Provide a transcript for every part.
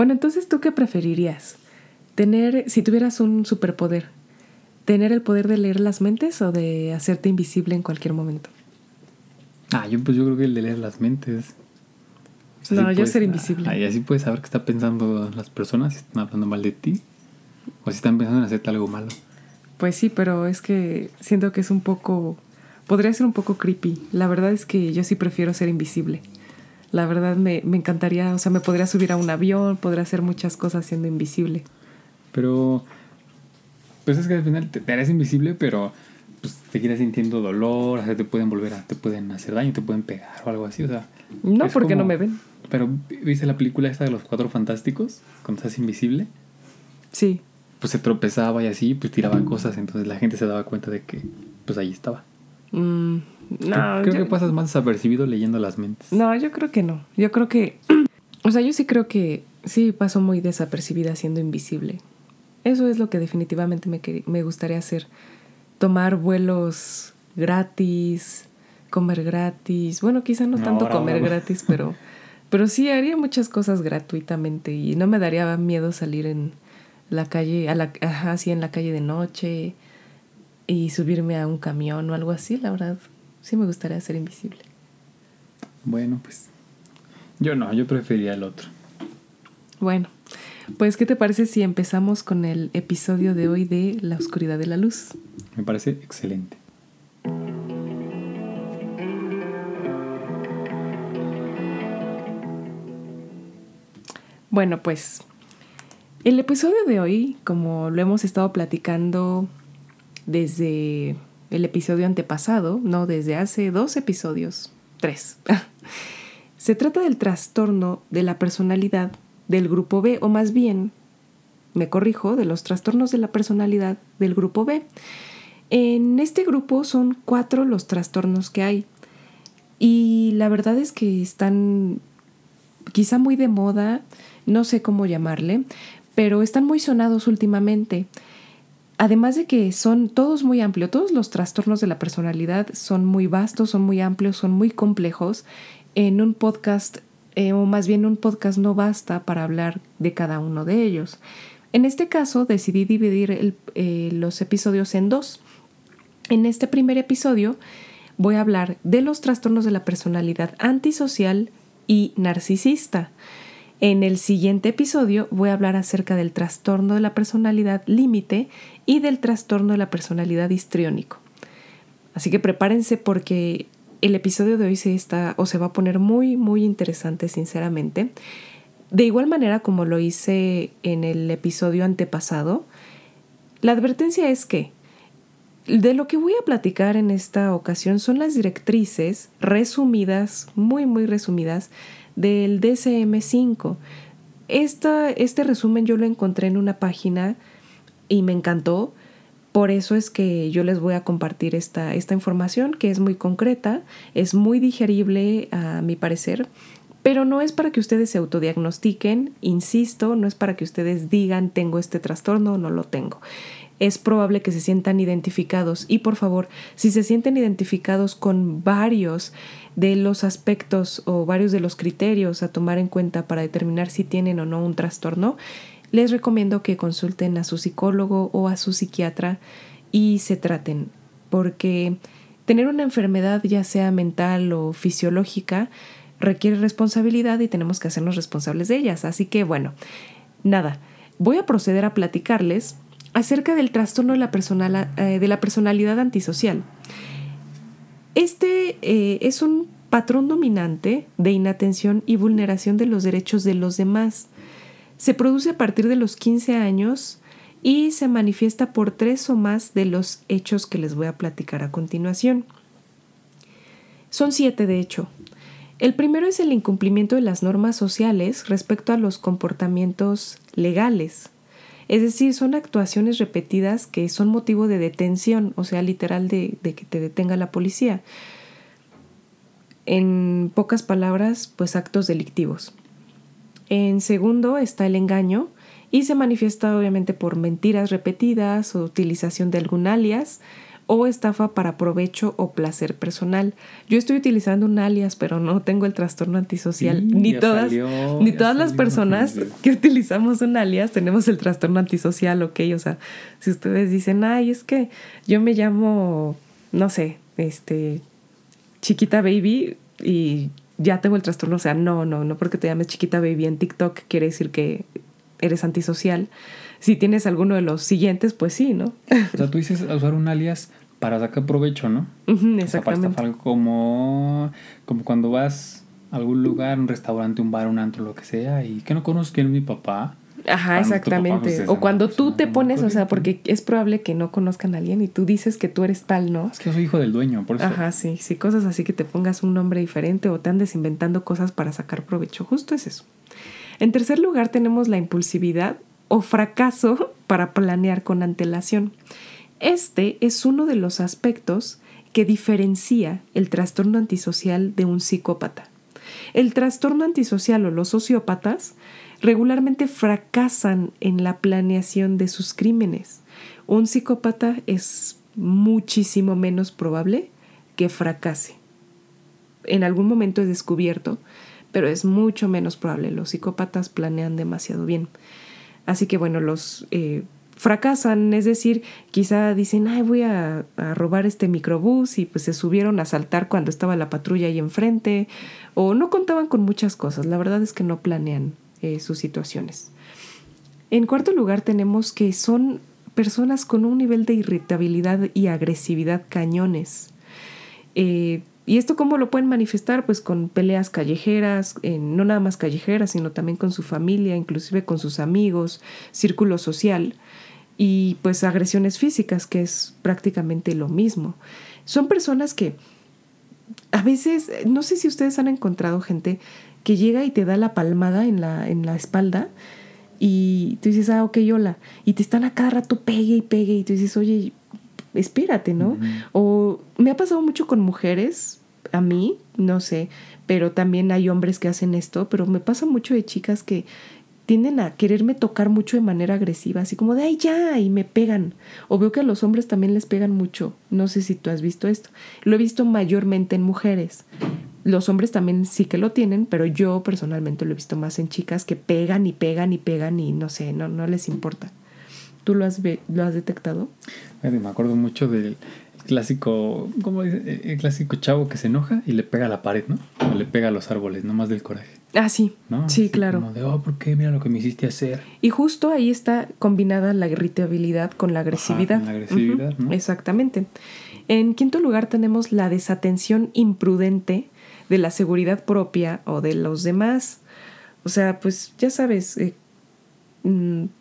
Bueno, entonces, ¿tú qué preferirías? Tener, si tuvieras un superpoder, ¿tener el poder de leer las mentes o de hacerte invisible en cualquier momento? Ah, yo pues yo creo que el de leer las mentes. no, yo ser invisible. Ah, y así puedes saber qué están pensando las personas, si están hablando mal de ti o si están pensando en hacerte algo malo. Pues sí, pero es que siento que es un poco... Podría ser un poco creepy. La verdad es que yo sí prefiero ser invisible. La verdad me, me encantaría, o sea, me podría subir a un avión, podría hacer muchas cosas siendo invisible. Pero, pues es que al final te, harás invisible, pero pues te quedas sintiendo dolor, o sea, te pueden volver a, te pueden hacer daño, te pueden pegar o algo así, o sea. No, porque no me ven. Pero, ¿viste la película esta de los cuatro fantásticos? Cuando estás invisible. Sí. Pues se tropezaba y así, pues tiraba cosas, entonces la gente se daba cuenta de que, pues ahí estaba. Mm, no, creo, que pasas más desapercibido leyendo las mentes. No, yo creo que no. Yo creo que, o sea, yo sí creo que sí paso muy desapercibida siendo invisible. Eso es lo que definitivamente me, me gustaría hacer. Tomar vuelos gratis, comer gratis. Bueno, quizá no tanto comer gratis, pero, pero sí haría muchas cosas gratuitamente y no me daría miedo salir en la calle, a la, así en la calle de noche y subirme a un camión o algo así, la verdad, sí me gustaría ser invisible. Bueno, pues yo no, yo preferiría el otro. Bueno, pues, ¿qué te parece si empezamos con el episodio de hoy de La Oscuridad de la Luz? Me parece excelente. Bueno, pues el episodio de hoy, como lo hemos estado platicando desde el episodio antepasado, no desde hace dos episodios, tres, se trata del trastorno de la personalidad del grupo B, o más bien, me corrijo, de los trastornos de la personalidad del grupo B. En este grupo son cuatro los trastornos que hay. Y la verdad es que están quizá muy de moda, no sé cómo llamarle, pero están muy sonados últimamente. Además de que son todos muy amplios, todos los trastornos de la personalidad son muy vastos, son muy amplios, son muy complejos. En un podcast eh, o más bien un podcast no basta para hablar de cada uno de ellos. En este caso decidí dividir eh, los episodios en dos. En este primer episodio voy a hablar de los trastornos de la personalidad antisocial y narcisista. En el siguiente episodio voy a hablar acerca del trastorno de la personalidad límite y del trastorno de la personalidad histriónico. Así que prepárense porque el episodio de hoy se está o se va a poner muy, muy interesante, sinceramente. De igual manera como lo hice en el episodio antepasado, la advertencia es que de lo que voy a platicar en esta ocasión son las directrices resumidas, muy, muy resumidas, del DCM5. Esta, este resumen yo lo encontré en una página y me encantó por eso es que yo les voy a compartir esta, esta información que es muy concreta, es muy digerible a mi parecer, pero no es para que ustedes se autodiagnostiquen, insisto, no es para que ustedes digan tengo este trastorno o no lo tengo. Es probable que se sientan identificados y por favor, si se sienten identificados con varios de los aspectos o varios de los criterios a tomar en cuenta para determinar si tienen o no un trastorno, les recomiendo que consulten a su psicólogo o a su psiquiatra y se traten, porque tener una enfermedad, ya sea mental o fisiológica, requiere responsabilidad y tenemos que hacernos responsables de ellas. Así que bueno, nada, voy a proceder a platicarles acerca del trastorno de la, eh, de la personalidad antisocial. Este eh, es un patrón dominante de inatención y vulneración de los derechos de los demás. Se produce a partir de los 15 años y se manifiesta por tres o más de los hechos que les voy a platicar a continuación. Son siete, de hecho. El primero es el incumplimiento de las normas sociales respecto a los comportamientos legales. Es decir, son actuaciones repetidas que son motivo de detención, o sea, literal de, de que te detenga la policía. En pocas palabras, pues actos delictivos. En segundo está el engaño y se manifiesta obviamente por mentiras repetidas o utilización de algún alias o estafa para provecho o placer personal. Yo estoy utilizando un alias, pero no tengo el trastorno antisocial. ni todas, ni todas las personas que utilizamos un alias tenemos el trastorno antisocial, ok. O sea, si ustedes dicen, ay, es que yo me llamo, no sé, este, chiquita baby y ya tengo el trastorno. O sea, no, no, no porque te llames chiquita baby en TikTok quiere decir que eres antisocial. Si tienes alguno de los siguientes, pues sí, ¿no? O sea, tú dices usar un alias para sacar provecho, ¿no? exactamente. O como, como cuando vas a algún lugar, un restaurante, un bar, un antro, lo que sea, y que no conozco quién es mi papá. Ajá, exactamente. Pues, o cuando tú te pones, o sea, porque es probable que no conozcan a alguien y tú dices que tú eres tal, ¿no? Es que yo soy hijo del dueño, por eso. Ajá, sí, sí, cosas así que te pongas un nombre diferente o te andes inventando cosas para sacar provecho. Justo es eso. En tercer lugar tenemos la impulsividad o fracaso para planear con antelación. Este es uno de los aspectos que diferencia el trastorno antisocial de un psicópata. El trastorno antisocial o los sociópatas regularmente fracasan en la planeación de sus crímenes. Un psicópata es muchísimo menos probable que fracase. En algún momento es descubierto, pero es mucho menos probable. Los psicópatas planean demasiado bien. Así que bueno, los eh, fracasan, es decir, quizá dicen, ay, voy a, robar este microbús y pues se subieron a saltar cuando estaba la patrulla ahí enfrente, o no contaban con muchas cosas, la verdad es que no planean eh, sus situaciones. En cuarto lugar tenemos que son personas con un nivel de irritabilidad y agresividad cañones. Eh, ¿Y esto cómo lo pueden manifestar? Pues con peleas callejeras, no nada más callejeras, sino también con su familia, inclusive con sus amigos, círculo social y pues agresiones físicas, que es prácticamente lo mismo. Son personas que a veces, no sé si ustedes han encontrado gente que llega y te da la palmada en la, en la espalda y tú dices, ah, ok, hola, y te están a cada rato pegue y pegue y tú dices, oye, espérate, ¿no? O me ha pasado mucho con mujeres, a mí, no sé, pero también hay hombres que hacen esto, pero me pasa mucho de chicas que tienden a quererme tocar mucho de manera agresiva, así como de ay ya, y me pegan. O veo que a los hombres también les pegan mucho. No sé si tú has visto esto. Lo he visto mayormente en mujeres. Los hombres también sí que lo tienen, pero yo personalmente lo he visto más en chicas que pegan y pegan y pegan y no sé, no, no les importa. ¿Tú lo has, lo has detectado? Me acuerdo mucho del clásico, ¿cómo dice? El clásico chavo que se enoja y le pega a la pared, ¿no? O le pega a los árboles, no más del coraje. Ah, sí. ¿no? Sí, claro. Como de, oh, ¿por qué? Mira lo que me hiciste hacer. Y justo ahí está combinada la irritabilidad con la agresividad. la agresividad, ¿no? Exactamente. En quinto lugar tenemos la desatención imprudente de la seguridad propia o de los demás. O sea, pues ya sabes, eh,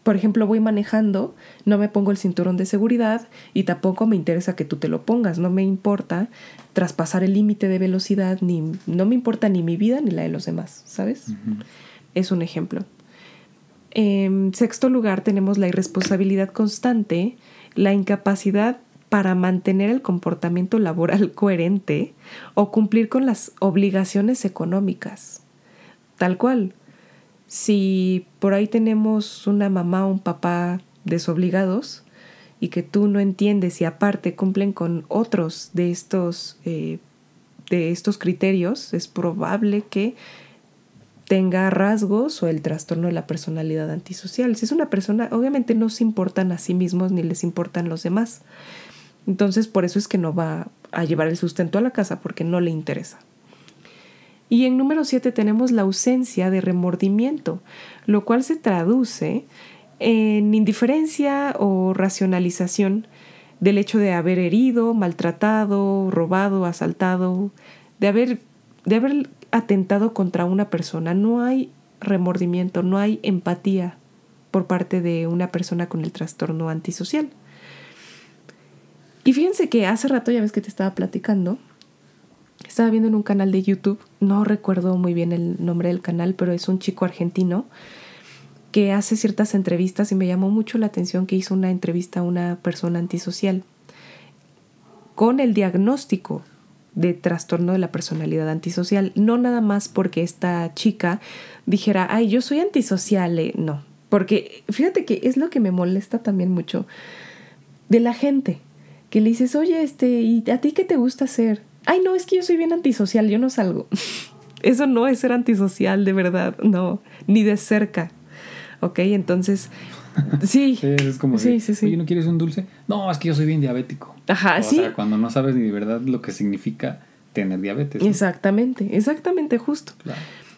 por ejemplo, voy manejando, no me pongo el cinturón de seguridad y tampoco me interesa que tú te lo pongas, no me importa traspasar el límite de velocidad, ni no me importa ni mi vida ni la de los demás, ¿sabes? Es un ejemplo. En sexto lugar tenemos la irresponsabilidad constante, la incapacidad para mantener el comportamiento laboral coherente o cumplir con las obligaciones económicas. Tal cual, si por ahí tenemos una mamá o un papá desobligados y que tú no entiendes y aparte cumplen con otros de estos, eh, de estos criterios, es probable que tenga rasgos o el trastorno de la personalidad antisocial. Si es una persona, obviamente no se importan a sí mismos ni les importan los demás. Entonces por eso es que no va a llevar el sustento a la casa porque no le interesa. Y en número 7 tenemos la ausencia de remordimiento, lo cual se traduce en indiferencia o racionalización del hecho de haber herido, maltratado, robado, asaltado, de haber, de haber atentado contra una persona. No hay remordimiento, no hay empatía por parte de una persona con el trastorno antisocial. Y fíjense que hace rato, ya ves que te estaba platicando, estaba viendo en un canal de YouTube, no recuerdo muy bien el nombre del canal, pero es un chico argentino que hace ciertas entrevistas y me llamó mucho la atención que hizo una entrevista a una persona antisocial con el diagnóstico de trastorno de la personalidad antisocial. No nada más porque esta chica dijera, ay, yo soy antisocial, eh", no. Porque fíjate que es lo que me molesta también mucho de la gente que le dices, oye, este, ¿y a ti qué te gusta hacer? Ay, no, es que yo soy bien antisocial, yo no salgo. Eso no es ser antisocial, de verdad, no, ni de cerca. ¿Ok? Entonces, sí. es como, sí, sí, sí. Oye, ¿no quieres un dulce? No, es que yo soy bien diabético. Ajá, sí. O sea, cuando no sabes ni de verdad lo que significa tener diabetes. Exactamente, exactamente, justo.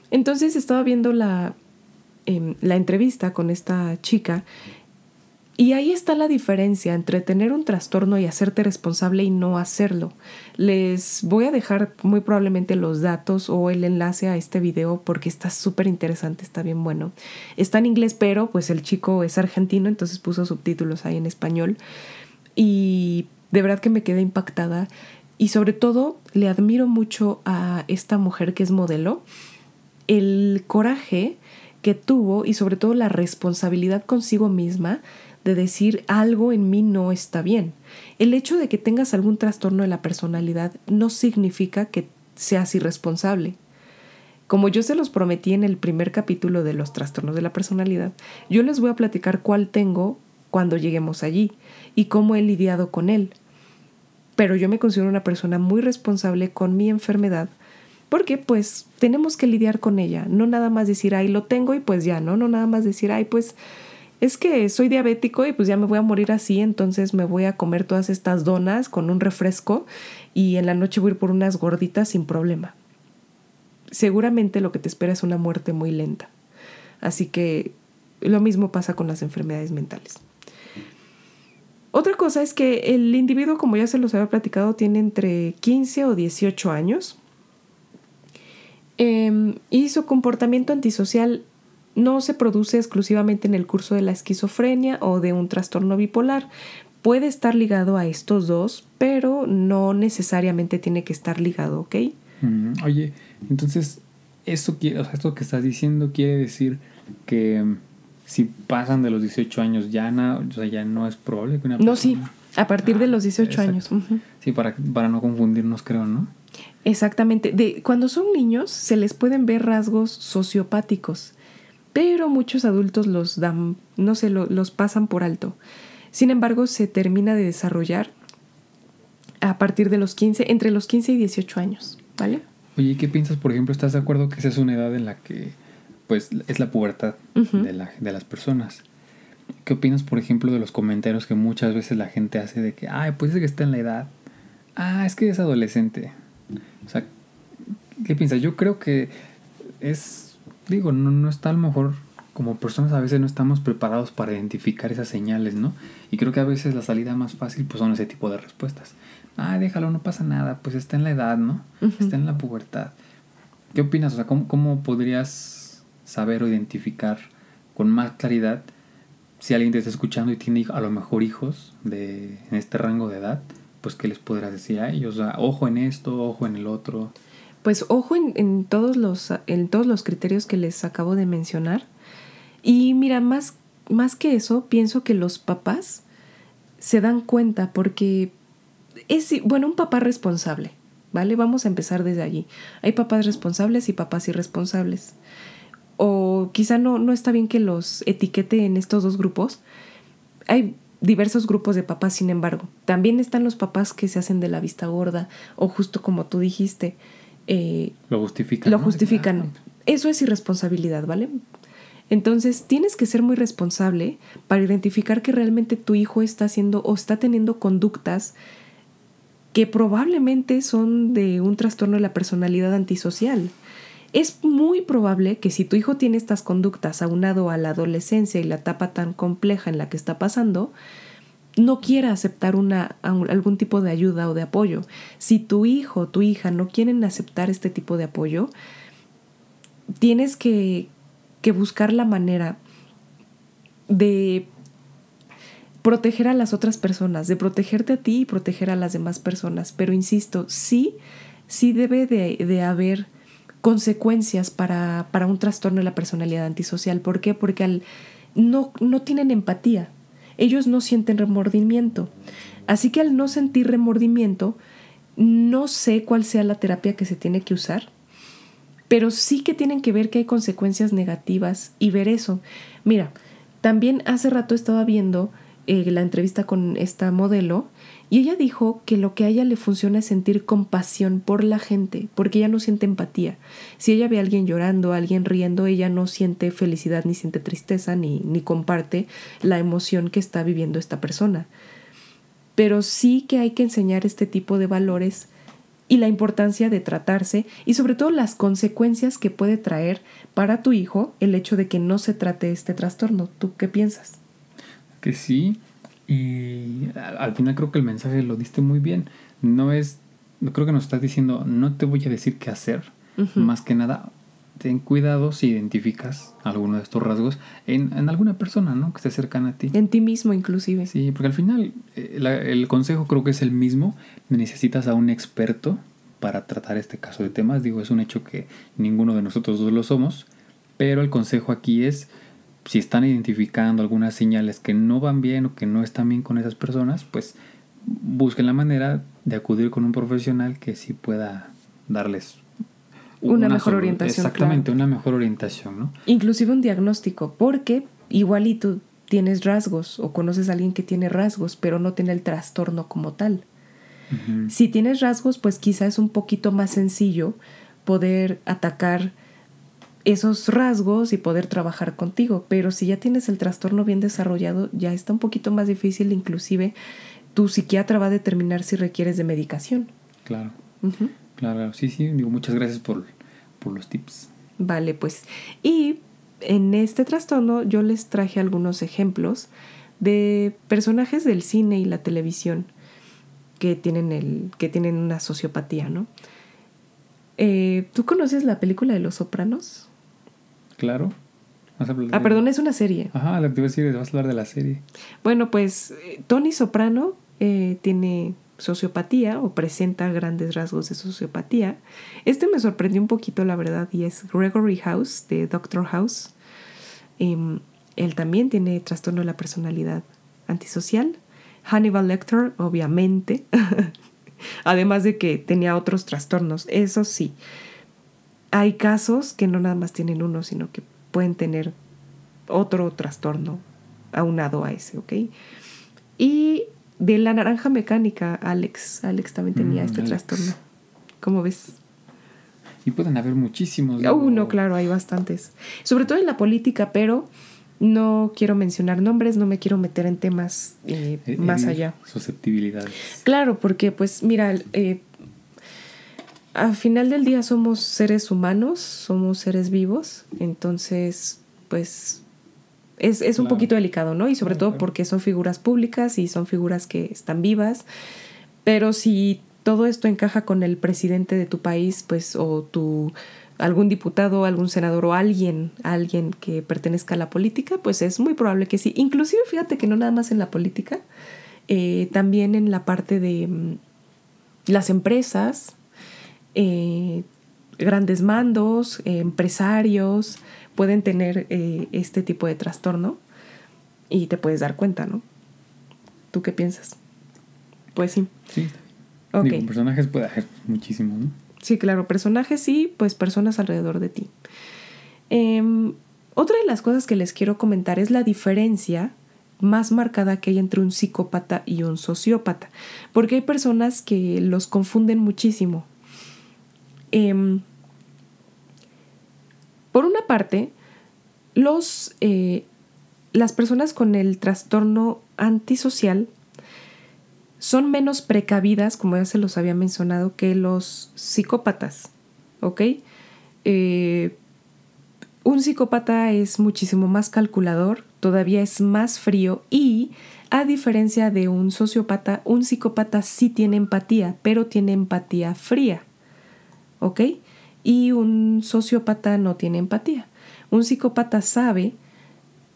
Entonces estaba viendo la, em, la entrevista con esta chica y ahí está la diferencia entre tener un trastorno y hacerte responsable y no hacerlo. Les voy a dejar muy probablemente los datos o el enlace a este video porque está súper interesante, está bien bueno. Está en inglés, pero pues el chico es argentino, entonces puso subtítulos ahí en español. Y de verdad que me quedé impactada. Y sobre todo le admiro mucho a esta mujer que es modelo, el coraje que tuvo y sobre todo la responsabilidad consigo misma de decir algo en mí no está bien. El hecho de que tengas algún trastorno de la personalidad no significa que seas irresponsable. Como yo se los prometí en el primer capítulo de los trastornos de la personalidad, yo les voy a platicar cuál tengo cuando lleguemos allí y cómo he lidiado con él. Pero yo me considero una persona muy responsable con mi enfermedad porque pues tenemos que lidiar con ella, no nada más decir, ay, lo tengo y pues ya, ¿no? No nada más decir, ay, pues es que soy diabético y pues ya me voy a morir así, entonces me voy a comer todas estas donas con un refresco y en la noche voy a ir por unas gorditas sin problema. Seguramente lo que te espera es una muerte muy lenta. Así que lo mismo pasa con las enfermedades mentales. Otra cosa es que el individuo, como ya se los había platicado, tiene entre 15 o 18 años em, y su comportamiento antisocial no se produce exclusivamente en el curso de la esquizofrenia o de un trastorno bipolar. Puede estar ligado a estos dos, pero no necesariamente tiene que estar ligado, ¿ok? Mm, oye, entonces, esto, esto que estás diciendo quiere decir que mm, si pasan de los 18 años ya no, ya no es probable que una persona... No, sí, a partir de los 18 años. Sí, para, para no confundirnos, creo, ¿no? Exactamente. De, cuando son niños se les pueden ver rasgos sociopáticos pero muchos adultos los dan, no sé, los pasan por alto. Sin embargo, se termina de desarrollar a partir de los 15, entre los 15 y 18 años, ¿vale? Oye, ¿qué piensas, por ejemplo? ¿Estás de acuerdo que esa es una edad en la que, pues, es la pubertad de, la, de las personas? ¿Qué opinas, por ejemplo, de los comentarios que muchas veces la gente hace de que, ay, pues es que está en la edad, ah, es que es adolescente? O sea, ¿qué piensas? Yo creo que es digo, no, no está a lo mejor como personas a veces no estamos preparados para identificar esas señales, ¿no? Y creo que a veces la salida más fácil pues son ese tipo de respuestas. Ah, déjalo, no pasa nada, pues está en la edad, ¿no? Está en la pubertad. ¿Qué opinas? O sea, ¿cómo, ¿cómo podrías saber o identificar con más claridad si alguien te está escuchando y tiene a lo mejor hijos de, en este rango de edad? Pues, ¿qué les podrás decir a ellos? O sea, ojo en esto, ojo en el otro pues ojo en, todos los, en todos los criterios que les acabo de mencionar. Y mira, más, más que eso, pienso que los papás se dan cuenta porque es, bueno, un papá responsable, ¿vale? Vamos a empezar desde allí. Hay papás responsables y papás irresponsables. O quizá no, no está bien que los etiquete en estos dos grupos. Hay diversos grupos de papás, sin embargo. También están los papás que se hacen de la vista gorda o justo como tú dijiste, eh, lo justifican. Lo justifican. Eso es irresponsabilidad, ¿vale? Entonces tienes que ser muy responsable para identificar que realmente tu hijo está haciendo o está teniendo conductas que probablemente son de un trastorno de la personalidad antisocial. Es muy probable que si tu hijo tiene estas conductas aunado a la adolescencia y la etapa tan compleja en la que está pasando, no quiera aceptar una, algún tipo de ayuda o de apoyo. Si tu hijo o tu hija no quieren aceptar este tipo de apoyo, tienes que, que buscar la manera de proteger a las otras personas, de protegerte a ti y proteger a las demás personas. Pero insisto, sí, sí debe de, de haber consecuencias para, para, un trastorno de la personalidad antisocial. ¿Por qué? Porque al, no, no tienen empatía ellos no sienten remordimiento. Así que al no sentir remordimiento, no sé cuál sea la terapia que se tiene que usar, pero sí que tienen que ver que hay consecuencias negativas y ver eso. Mira, también hace rato estaba viendo eh, la entrevista con esta modelo y ella dijo que lo que a ella le funciona es sentir compasión por la gente, porque ella no siente empatía. Si ella ve a alguien llorando, a alguien riendo, ella no siente felicidad, ni siente tristeza, ni, ni comparte la emoción que está viviendo esta persona. Pero sí que hay que enseñar este tipo de valores y la importancia de tratarse y sobre todo las consecuencias que puede traer para tu hijo el hecho de que no se trate este trastorno. ¿Tú qué piensas? Que sí, y al final creo que el mensaje lo diste muy bien. No es, creo que nos estás diciendo, no te voy a decir qué hacer. Más que nada, ten cuidado si identificas alguno de estos rasgos en, en, alguna persona, ¿no? Que esté cercana a ti. En ti mismo, inclusive. Sí, porque al final eh, el consejo creo que es el mismo. Necesitas a un experto para tratar este caso de temas. Digo, es un hecho que ninguno de nosotros dos lo somos. Pero el consejo aquí es si están identificando algunas señales que no van bien o que no están bien con esas personas, pues busquen la manera de acudir con un profesional que sí pueda darles una, mejor orientación. Exactamente, una mejor orientación, ¿no? Inclusive un diagnóstico, porque igualito tienes rasgos o conoces a alguien que tiene rasgos, pero no tiene el trastorno como tal. Si tienes rasgos, pues quizá es un poquito más sencillo poder atacar esos rasgos y poder trabajar contigo. Pero si ya tienes el trastorno bien desarrollado, ya está un poquito más difícil, inclusive tu psiquiatra va a determinar si requieres de medicación. Claro. Claro, sí, sí. Digo, muchas gracias por, por los tips. Vale, pues. Y en este trastorno yo les traje algunos ejemplos de personajes del cine y la televisión que tienen, el, que tienen una sociopatía, ¿no? Eh, ¿Tú conoces la película de Los Sopranos? Claro. ah, perdón, es una serie. Ajá, lo que te iba a decir, vas a hablar de la serie. Bueno, pues eh, Tony Soprano eh, tiene sociopatía o presenta grandes rasgos de sociopatía. Este me sorprendió un poquito, la verdad, y es Gregory House de Doctor House. Em, él también tiene trastorno de la personalidad antisocial. Hannibal Lecter, obviamente. Además de que tenía otros trastornos, eso sí hay casos que no nada más tienen uno, sino que pueden tener otro trastorno aunado a ese, ¿ok? Y de la naranja mecánica, Alex, Alex también tenía mm, este trastorno. ¿Cómo ves? Y pueden haber muchísimos. ¿no? Uh, no, claro, hay bastantes. Sobre todo en la política, pero no quiero mencionar nombres, no me quiero meter en temas eh, eh, más allá. Susceptibilidades. Claro, porque pues mira, eh, al final del día somos seres humanos, somos seres vivos, entonces pues es, un poquito delicado, ¿no? Y sobre todo porque son figuras públicas y son figuras que están vivas, pero si todo esto encaja con el presidente de tu país, pues o tu algún diputado, algún senador o alguien, alguien que pertenezca a la política, pues es muy probable que sí. Inclusive fíjate que no nada más en la política, eh, también en la parte de mm, las empresas, eh, grandes mandos, empresarios, pueden tener eh, este tipo de trastorno y te puedes dar cuenta, ¿no? ¿Tú qué piensas? Pues sí. Sí, okay. personajes puede haber muchísimo, ¿no? Sí, claro, personajes sí, pues personas alrededor de ti. Em, otra de las cosas que les quiero comentar es la diferencia más marcada que hay entre un psicópata y un sociópata, porque hay personas que los confunden muchísimo. Em, por una parte, los, eh, las personas con el trastorno antisocial son menos precavidas, como ya se los había mencionado, que los psicópatas. Eh, un psicópata es muchísimo más calculador, todavía es más frío y, a diferencia de un sociópata, un psicópata sí tiene empatía, pero tiene empatía fría. ¿Ok? Y un sociópata no tiene empatía. Un psicópata sabe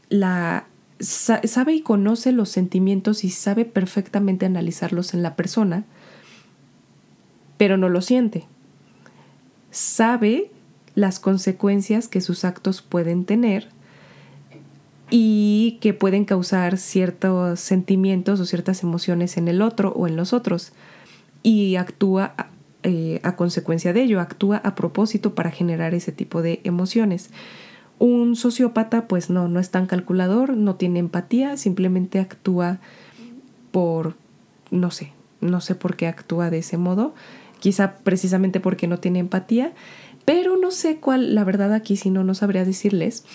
la sabe y conoce los sentimientos y sabe perfectamente analizarlos en la persona, pero no lo siente. Sabe las consecuencias que sus actos pueden tener y que pueden causar ciertos sentimientos o ciertas emociones en el otro o en los otros y actúa eh, a consecuencia de ello, actúa a propósito para generar ese tipo de emociones. Un sociópata, pues no, no es tan calculador, no tiene empatía, simplemente actúa por, no sé, no sé por qué actúa de ese modo, quizá precisamente porque no tiene empatía, pero no sé cuál, la verdad aquí si no, no sabría decirles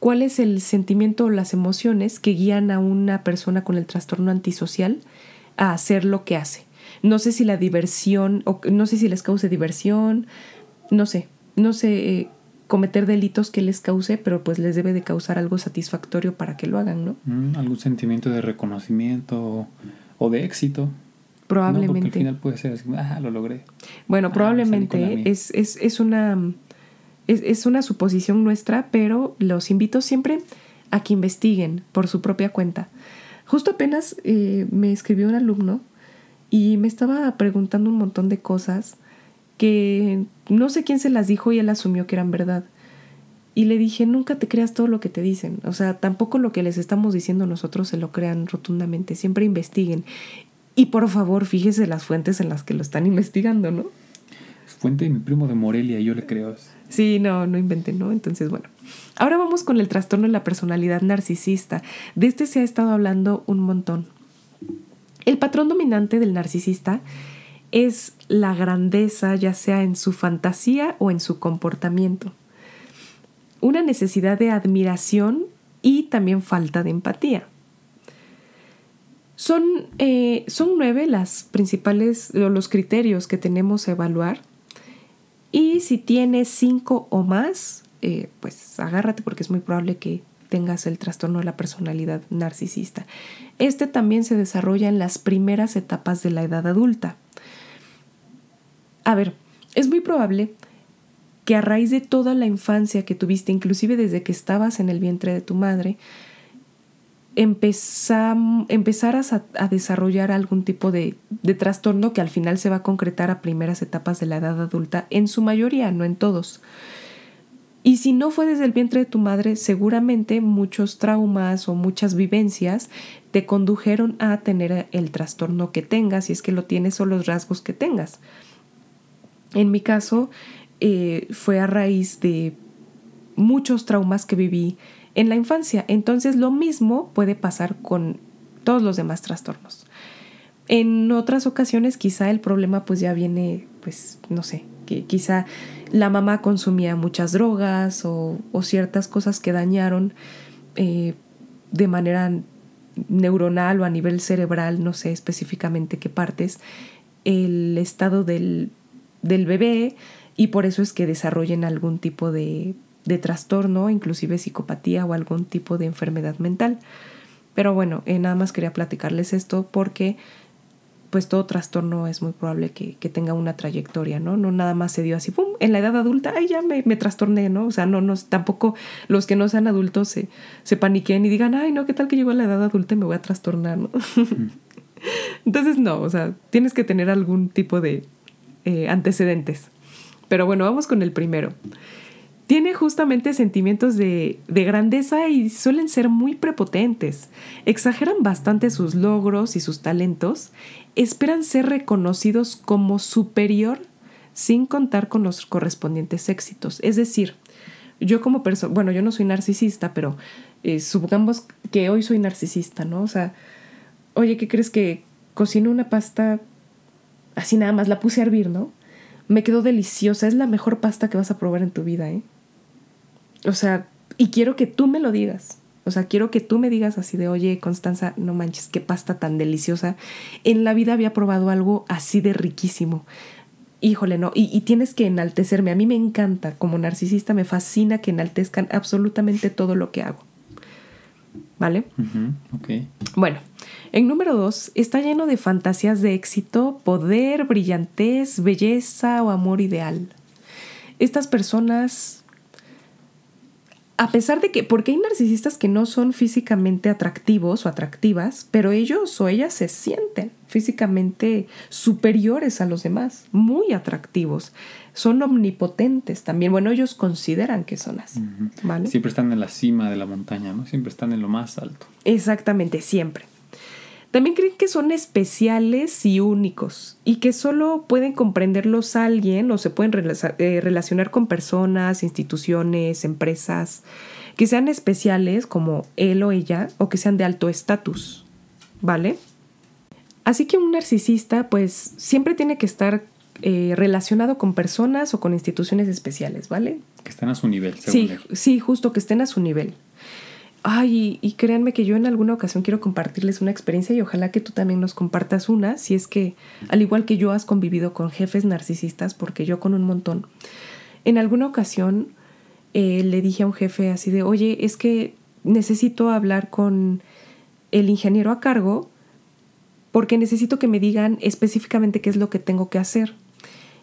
cuál es el sentimiento o las emociones que guían a una persona con el trastorno antisocial a hacer lo que hace. No sé si la diversión, o no sé si les cause diversión, no sé, no sé eh, cometer delitos que les cause, pero pues les debe de causar algo satisfactorio para que lo hagan, ¿no? Mm, algún sentimiento de reconocimiento o de éxito. Probablemente. porque al final puede ser así, ah, lo logré. Bueno, Ah, probablemente es, es, es una es, es una suposición nuestra, pero los invito siempre a que investiguen por su propia cuenta. Justo apenas eh, me escribió un alumno y me estaba preguntando un montón de cosas que no sé quién se las dijo y él asumió que eran verdad. Y le dije, nunca te creas todo lo que te dicen. O sea, tampoco lo que les estamos diciendo nosotros se lo crean rotundamente. Siempre investiguen. Y por favor, fíjese las fuentes en las que lo están investigando, ¿no? Fuente de mi primo de Morelia, yo le creo. Sí, no, no inventen, ¿no? Entonces, bueno. Ahora vamos con el trastorno de la personalidad narcisista. De este se ha estado hablando un montón. El patrón dominante del narcisista es la grandeza, ya sea en su fantasía o en su comportamiento. Una necesidad de admiración y también falta de empatía. Son, eh, son nueve las principales, los criterios que tenemos a evaluar. Y si tienes cinco o más, eh, pues agárrate porque es muy probable que tengas el trastorno de la personalidad narcisista. Este también se desarrolla en las primeras etapas de la edad adulta. A ver, es muy probable que a raíz de toda la infancia que tuviste, inclusive desde que estabas en el vientre de tu madre, empezaras a, a, desarrollar algún tipo de, de trastorno que al final se va a concretar a primeras etapas de la edad adulta, en su mayoría, no en todos. Y si no fue desde el vientre de tu madre, seguramente muchos traumas o muchas vivencias te condujeron a tener el trastorno que tengas, si es que lo tienes o los rasgos que tengas. En mi caso, eh, fue a raíz de muchos traumas que viví en la infancia. Entonces lo mismo puede pasar con todos los demás trastornos. En otras ocasiones quizá el problema pues ya viene, pues no sé, que quizá la mamá consumía muchas drogas o, ciertas cosas que dañaron eh, de manera neuronal o a nivel cerebral, no sé específicamente qué partes, el estado del, del bebé y por eso es que desarrollen algún tipo de, de trastorno, inclusive psicopatía o algún tipo de enfermedad mental. Pero bueno, eh, nada más quería platicarles esto porque pues todo trastorno es muy probable que, que, tenga una trayectoria, ¿no? No nada más se dio así, ¡pum! En la edad adulta, ay, ya me, me trastorné, ¿no? O sea, no, no, tampoco los que no sean adultos se, se paniquen y digan, ay, no, ¿qué tal que llego a la edad adulta y me voy a trastornar, ¿no? Entonces, no, o sea, tienes que tener algún tipo de eh, antecedentes. Pero bueno, vamos con el primero. Tiene justamente sentimientos de, de, grandeza y suelen ser muy prepotentes. Exageran bastante sus logros y sus talentos. Esperan ser reconocidos como superior sin contar con los correspondientes éxitos. Es decir, yo como persona, bueno, yo no soy narcisista, pero eh, supongamos que hoy soy narcisista, ¿no? O sea, oye, ¿qué crees que cocino una pasta así nada más? La puse a hervir, ¿no? Me quedó deliciosa, es la mejor pasta que vas a probar en tu vida, ¿eh? O sea, y quiero que tú me lo digas. O sea, quiero que tú me digas así de, oye, Constanza, no manches, qué pasta tan deliciosa. En la vida había probado algo así de riquísimo. Híjole, no. Y, y tienes que enaltecerme. A mí me encanta, como narcisista, me fascina que enaltezcan absolutamente todo lo que hago. ¿Vale? Uh -huh. Bueno, en número dos, está lleno de fantasías de éxito, poder, brillantez, belleza o amor ideal. Estas personas a pesar de que, porque hay narcisistas que no son físicamente atractivos o atractivas, pero ellos o ellas se sienten físicamente superiores a los demás, muy atractivos, son omnipotentes también. Bueno, ellos consideran que son así. Uh -huh. ¿vale? Siempre están en la cima de la montaña, ¿no? Siempre están en lo más alto. Exactamente, siempre. También creen que son especiales y únicos y que solo pueden comprenderlos a alguien o se pueden eh, relacionar con personas, instituciones, empresas, que sean especiales como él o ella o que sean de alto estatus, ¿vale? Así que un narcisista pues siempre tiene que estar eh, relacionado con personas o con instituciones especiales, ¿vale? Que estén a su nivel, según Sí, sí, justo que estén a su nivel. Ay, y, créanme que yo en alguna ocasión quiero compartirles una experiencia y ojalá que tú también nos compartas una, si es que, al igual que yo, has convivido con jefes narcisistas, porque yo con un montón. En alguna ocasión eh, le dije a un jefe así de, oye, es que necesito hablar con el ingeniero a cargo porque necesito que me digan específicamente qué es lo que tengo que hacer.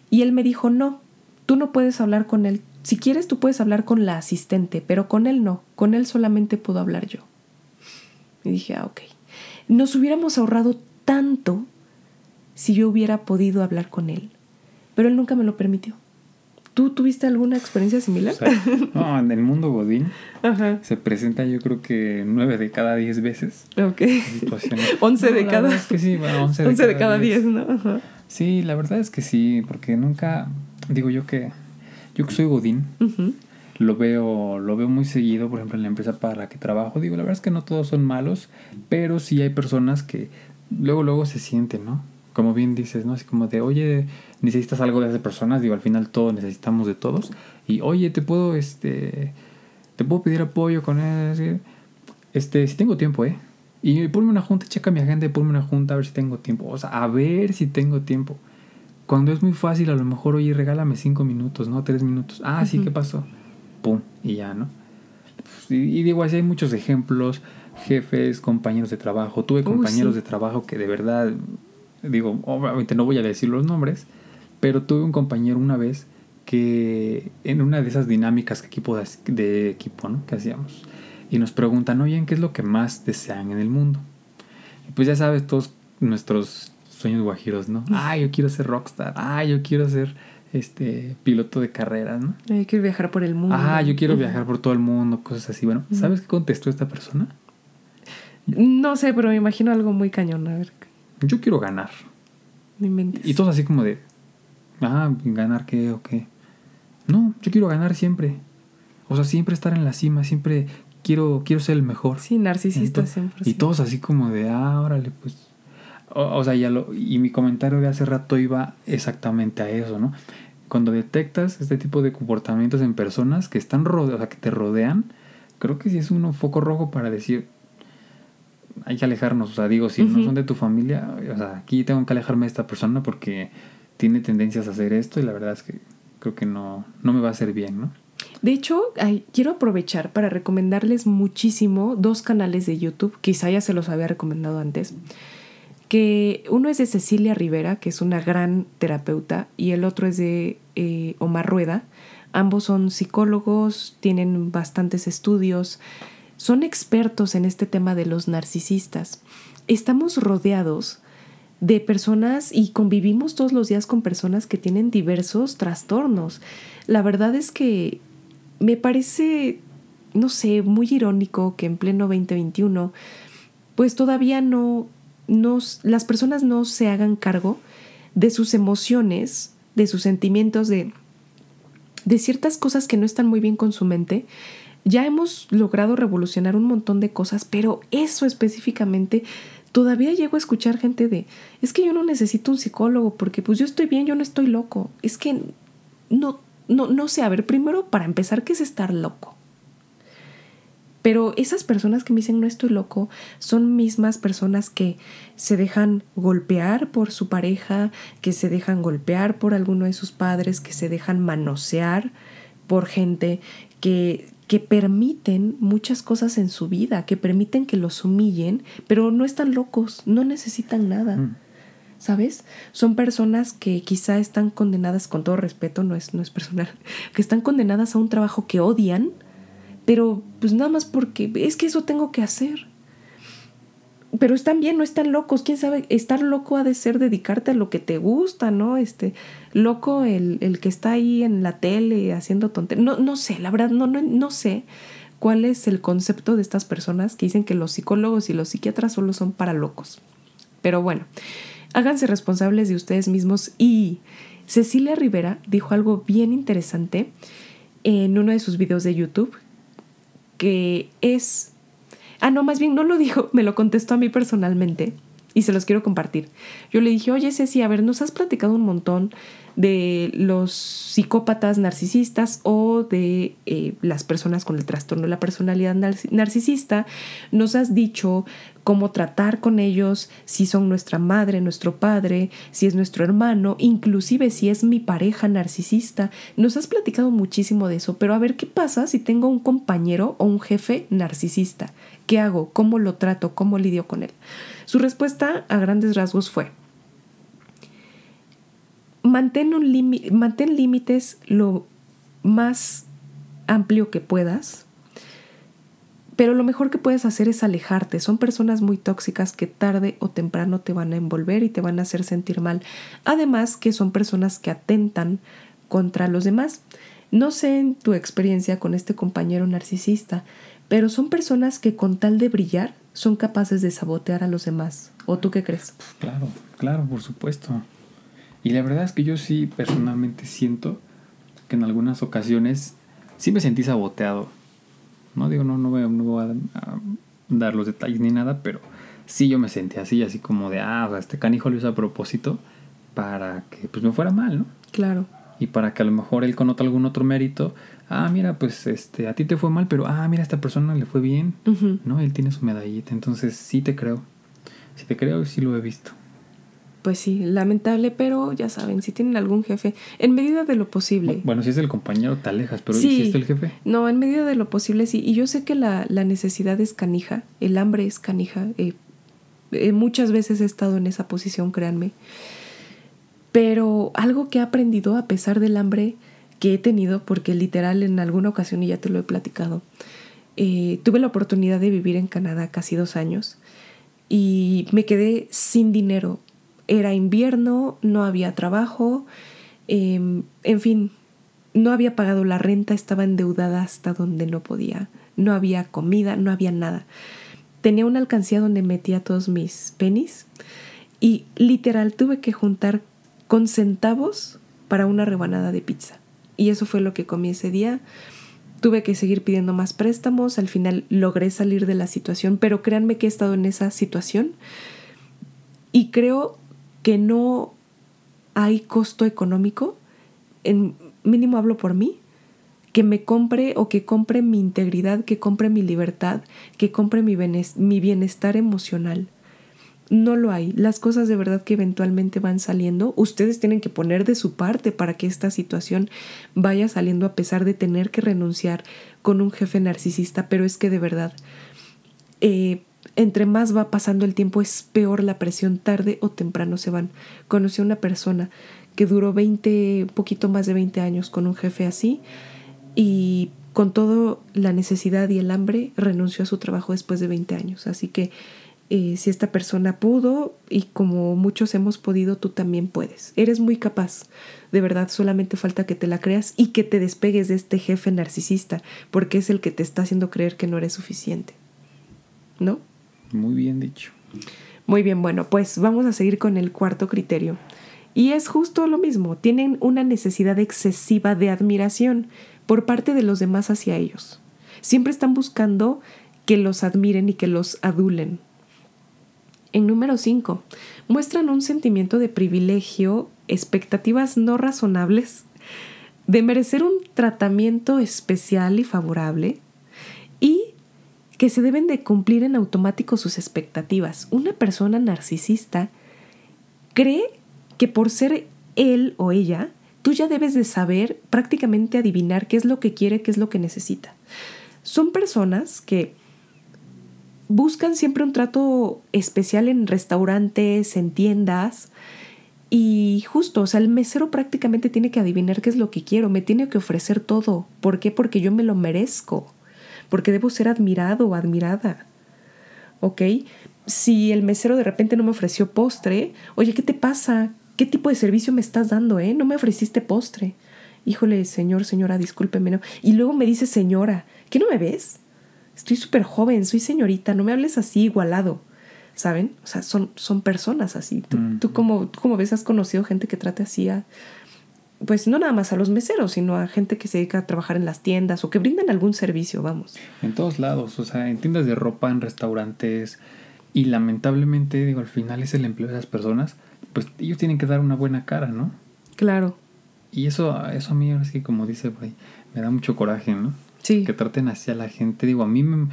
Y él me dijo, no, tú no puedes hablar con él, si quieres, tú puedes hablar con la asistente, pero con él no. Con él solamente puedo hablar yo. Y dije, ah, ok. Nos hubiéramos ahorrado tanto si yo hubiera podido hablar con él. Pero él nunca me lo permitió. ¿Tú tuviste alguna experiencia similar? no, en el mundo Godín se presenta yo creo que nueve de cada diez veces. Ok. Once de cada... Es que sí, once, de, cada diez, ¿no? Sí, la verdad es que sí, porque nunca, digo yo que yo que soy Godín, lo veo, lo veo muy seguido, por ejemplo, en la empresa para la que trabajo. Digo, la verdad es que no todos son malos, pero sí hay personas que luego, luego se sienten, ¿no? Como bien dices, ¿no? Así como de, oye, necesitas algo de esas personas, digo, al final todos necesitamos de todos. Y, oye, te puedo, este, te puedo pedir apoyo con él. Este, si tengo tiempo, ¿eh? Y ponme una junta, checa mi agenda y ponme una junta a ver si tengo tiempo. O sea, a ver si tengo tiempo. Cuando es muy fácil, a lo mejor, oye, regálame cinco minutos, ¿no? Tres minutos. Ah, sí, ¿qué pasó? Pum, y ya, ¿no? y, digo, así hay muchos ejemplos, jefes, compañeros de trabajo. Tuve compañeros de trabajo que de verdad, digo, obviamente no voy a decir los nombres, pero tuve un compañero una vez que en una de esas dinámicas que equipo de, de equipo, ¿no? Que hacíamos. Y nos preguntan, oye, ¿qué es lo que más desean en el mundo? Y pues ya sabes, todos nuestros sueños guajiros, ¿no? Ah, yo quiero ser rockstar. Ah, yo quiero ser este piloto de carreras, ¿no? Yo quiero viajar por el mundo. Ah, yo quiero viajar por todo el mundo, cosas así. Bueno, ¿sabes qué contestó esta persona? No sé, pero me imagino algo muy cañón. A ver. Yo quiero ganar. Y todos así como de, ah, ¿ganar qué o qué? No, yo quiero ganar siempre. O sea, siempre estar en la cima, siempre quiero, quiero ser el mejor. Sí, narcisista siempre. Y todos así como de, ah, órale, pues o, sea, ya lo, y mi comentario de hace rato iba exactamente a eso, ¿no? Cuando detectas este tipo de comportamientos en personas que están rodeadas, o sea, que te rodean, creo que sí es un foco rojo para decir, hay que alejarnos, o sea, digo, si no son de tu familia, o sea, aquí tengo que alejarme de esta persona porque tiene tendencias a hacer esto y la verdad es que creo que no, no me va a hacer bien, ¿no? De hecho, quiero aprovechar para recomendarles muchísimo dos canales de YouTube, quizá ya se los había recomendado antes que uno es de Cecilia Rivera, que es una gran terapeuta, y el otro es de eh, Omar Rueda. Ambos son psicólogos, tienen bastantes estudios, son expertos en este tema de los narcisistas. Estamos rodeados de personas y convivimos todos los días con personas que tienen diversos trastornos. La verdad es que me parece, no sé, muy irónico que en pleno 2021, pues todavía no las personas no se hagan cargo de sus emociones, de sus sentimientos, de, de ciertas cosas que no están muy bien con su mente. Ya hemos logrado revolucionar un montón de cosas, pero eso específicamente todavía llego a escuchar gente de, es que yo no necesito un psicólogo porque pues yo estoy bien, yo no estoy loco. Es que no, no, no sé, a ver, primero para empezar, ¿qué es estar loco? Pero esas personas que me dicen no estoy loco son mismas personas que se dejan golpear por su pareja, que se dejan golpear por alguno de sus padres, que se dejan manosear por gente que, que permiten muchas cosas en su vida, que permiten que los humillen, pero no están locos, no necesitan nada. Mm. ¿Sabes? Son personas que quizá están condenadas, con todo respeto, no es, no es personal, que están condenadas a un trabajo que odian, pero pues nada más porque es que eso tengo que hacer. Pero están bien, no están locos. ¿Quién sabe? Estar loco ha de ser dedicarte a lo que te gusta, ¿no? Este, loco el, el que está ahí en la tele haciendo tonterías. No, no sé, la verdad, no, no, no sé cuál es el concepto de estas personas que dicen que los psicólogos y los psiquiatras solo son para locos. Pero bueno, háganse responsables de ustedes mismos y Cecilia Rivera dijo algo bien interesante en uno de sus videos de YouTube, que es... Ah, no, más bien no lo dijo, me lo contestó a mí personalmente y se los quiero compartir. Yo le dije, oye Ceci, a ver, nos has platicado un montón de los psicópatas narcisistas o de eh, las personas con el trastorno de la personalidad narcisista. Nos has dicho cómo tratar con ellos, si son nuestra madre, nuestro padre, si es nuestro hermano, inclusive si es mi pareja narcisista. Nos has platicado muchísimo de eso, pero a ver qué pasa si tengo un compañero o un jefe narcisista. ¿Qué hago? ¿Cómo lo trato? ¿Cómo lidio con él? Su respuesta a grandes rasgos fue, mantén, límites lo más amplio que puedas, pero lo mejor que puedes hacer es alejarte. Son personas muy tóxicas que tarde o temprano te van a envolver y te van a hacer sentir mal. Además que son personas que atentan contra los demás. No sé en tu experiencia con este compañero narcisista, pero son personas que con tal de brillar son capaces de sabotear a los demás. ¿O tú qué crees? Claro, claro, por supuesto. Y la verdad es que yo sí personalmente siento que en algunas ocasiones sí me sentí saboteado. No digo, no, no voy, a, dar los detalles ni nada, pero sí yo me sentí así, así como de, ah, este canijo lo hizo a propósito para que pues me fuera mal, ¿no? Claro. Y para que a lo mejor él conota algún otro mérito, ah, mira, pues este, a ti te fue mal, pero ah, mira, a esta persona le fue bien, ¿no? Él tiene su medallita, entonces sí te creo. Sí te creo y sí lo he visto pues sí, lamentable, pero ya saben, si tienen algún jefe, en medida de lo posible. Bueno, si es el compañero te alejas, pero si es el jefe. No, en medida de lo posible sí. Y yo sé que la, necesidad es canija, el hambre es canija. Eh, eh, muchas veces he estado en esa posición, créanme. Pero algo que he aprendido a pesar del hambre que he tenido, porque literal en alguna ocasión, y ya te lo he platicado, eh, tuve la oportunidad de vivir en Canadá casi dos años y me quedé sin dinero era invierno, no había trabajo, em, en fin, no había pagado la renta, estaba endeudada hasta donde no podía, no había comida, no había nada. Tenía una alcancía donde metía todos mis pennies y literal tuve que juntar con centavos para una rebanada de pizza. Y eso fue lo que comí ese día. Tuve que seguir pidiendo más préstamos, al final logré salir de la situación, pero créanme que he estado en esa situación y creo que no hay costo económico, en mínimo hablo por mí, que me compre o que compre mi integridad, que compre mi libertad, que compre mi bienestar emocional. No lo hay. Las cosas de verdad que eventualmente van saliendo, ustedes tienen que poner de su parte para que esta situación vaya saliendo a pesar de tener que renunciar con un jefe narcisista, pero es que de verdad eh, entre más va pasando el tiempo es peor la presión, tarde o temprano se van. Conocí a una persona que duró 20, poquito más de 20 años con un jefe así y con toda la necesidad y el hambre renunció a su trabajo después de 20 años. Así que eh, si esta persona pudo y como muchos hemos podido, tú también puedes. Eres muy capaz. De verdad, solamente falta que te la creas y que te despegues de este jefe narcisista, porque es el que te está haciendo creer que no eres suficiente. ¿No? Muy bien dicho. Muy bien, bueno, pues vamos a seguir con el cuarto criterio. Y es justo lo mismo, tienen una necesidad excesiva de admiración por parte de los demás hacia ellos. Siempre están buscando que los admiren y que los adulen. En número 5, muestran un sentimiento de privilegio, expectativas no razonables, de merecer un tratamiento especial y favorable, que se deben de cumplir en automático sus expectativas. Una persona narcisista cree que por ser él o ella, tú ya debes de saber, prácticamente adivinar qué es lo que quiere, qué es lo que necesita. Son personas que buscan siempre un trato especial en restaurantes, en tiendas, y justo, o sea, el mesero prácticamente tiene que adivinar qué es lo que quiero, me tiene que ofrecer todo. ¿Por qué? Porque yo me lo merezco porque debo ser admirado o admirada. ¿Ok? Si el mesero de repente no me ofreció postre, oye, ¿qué te pasa? ¿Qué tipo de servicio me estás dando, eh? No me ofreciste postre. Híjole, señor, señora, discúlpeme, ¿no? Y luego me dice señora, ¿qué no me ves? Estoy súper joven, soy señorita, no me hables así igualado. ¿saben? O sea, son, son personas así. Tú, Mm. tú como, tú como ves, has conocido gente que trate así a, pues no nada más a los meseros, sino a gente que se dedica a trabajar en las tiendas o que brindan algún servicio, vamos. En todos lados, o sea, en tiendas de ropa, en restaurantes. Y lamentablemente, digo, al final es el empleo de esas personas. Pues ellos tienen que dar una buena cara, ¿no? Claro, Y eso, eso a mí, ahora sí, como dice por ahí, me da mucho coraje, ¿no? sí. Que traten así a la gente. Digo, a mí me,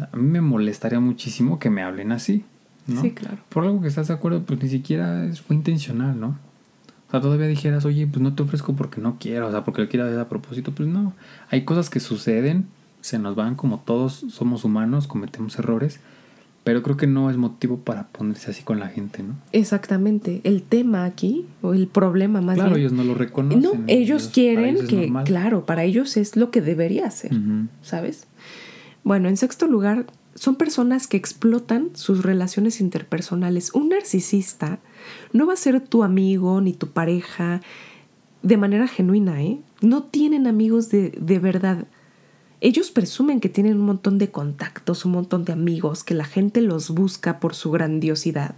a mí me molestaría muchísimo que me hablen así, ¿no? Sí, claro. Por algo que estás de acuerdo, pues ni siquiera fue intencional, ¿no? O sea, todavía dijeras, oye, pues no te ofrezco porque no quiero, o sea, porque lo quiero hacer a propósito. Pues no, hay cosas que suceden, se nos van como todos somos humanos, cometemos errores, pero creo que no es motivo para ponerse así con la gente, ¿no? Exactamente. El tema aquí, o el problema más claro, bien. ellos no lo reconocen. no, ellos quieren ellos que, claro, para ellos es lo que debería ser. ¿sabes? Bueno, en sexto lugar, son personas que explotan sus relaciones interpersonales. Un narcisista no va a ser tu amigo ni tu pareja de manera genuina, ¿eh? No tienen amigos de, de verdad. Ellos presumen que tienen un montón de contactos, un montón de amigos, que la gente los busca por su grandiosidad,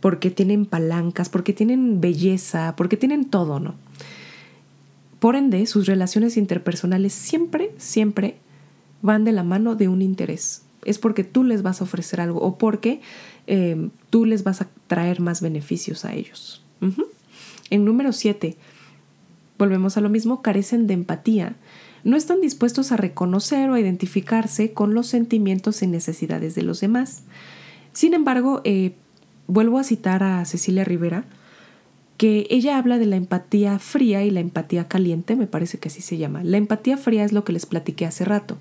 porque tienen palancas, porque tienen belleza, porque tienen todo, ¿no? Por ende, sus relaciones interpersonales siempre, siempre van de la mano de un interés. Es porque tú les vas a ofrecer algo o porque eh, tú les vas a traer más beneficios a ellos. En número 7, volvemos a lo mismo, carecen de empatía. No están dispuestos a reconocer o a identificarse con los sentimientos y necesidades de los demás. Sin embargo, eh, vuelvo a citar a Cecilia Rivera, que ella habla de la empatía fría y la empatía caliente, me parece que así se llama. La empatía fría es lo que les platiqué hace rato.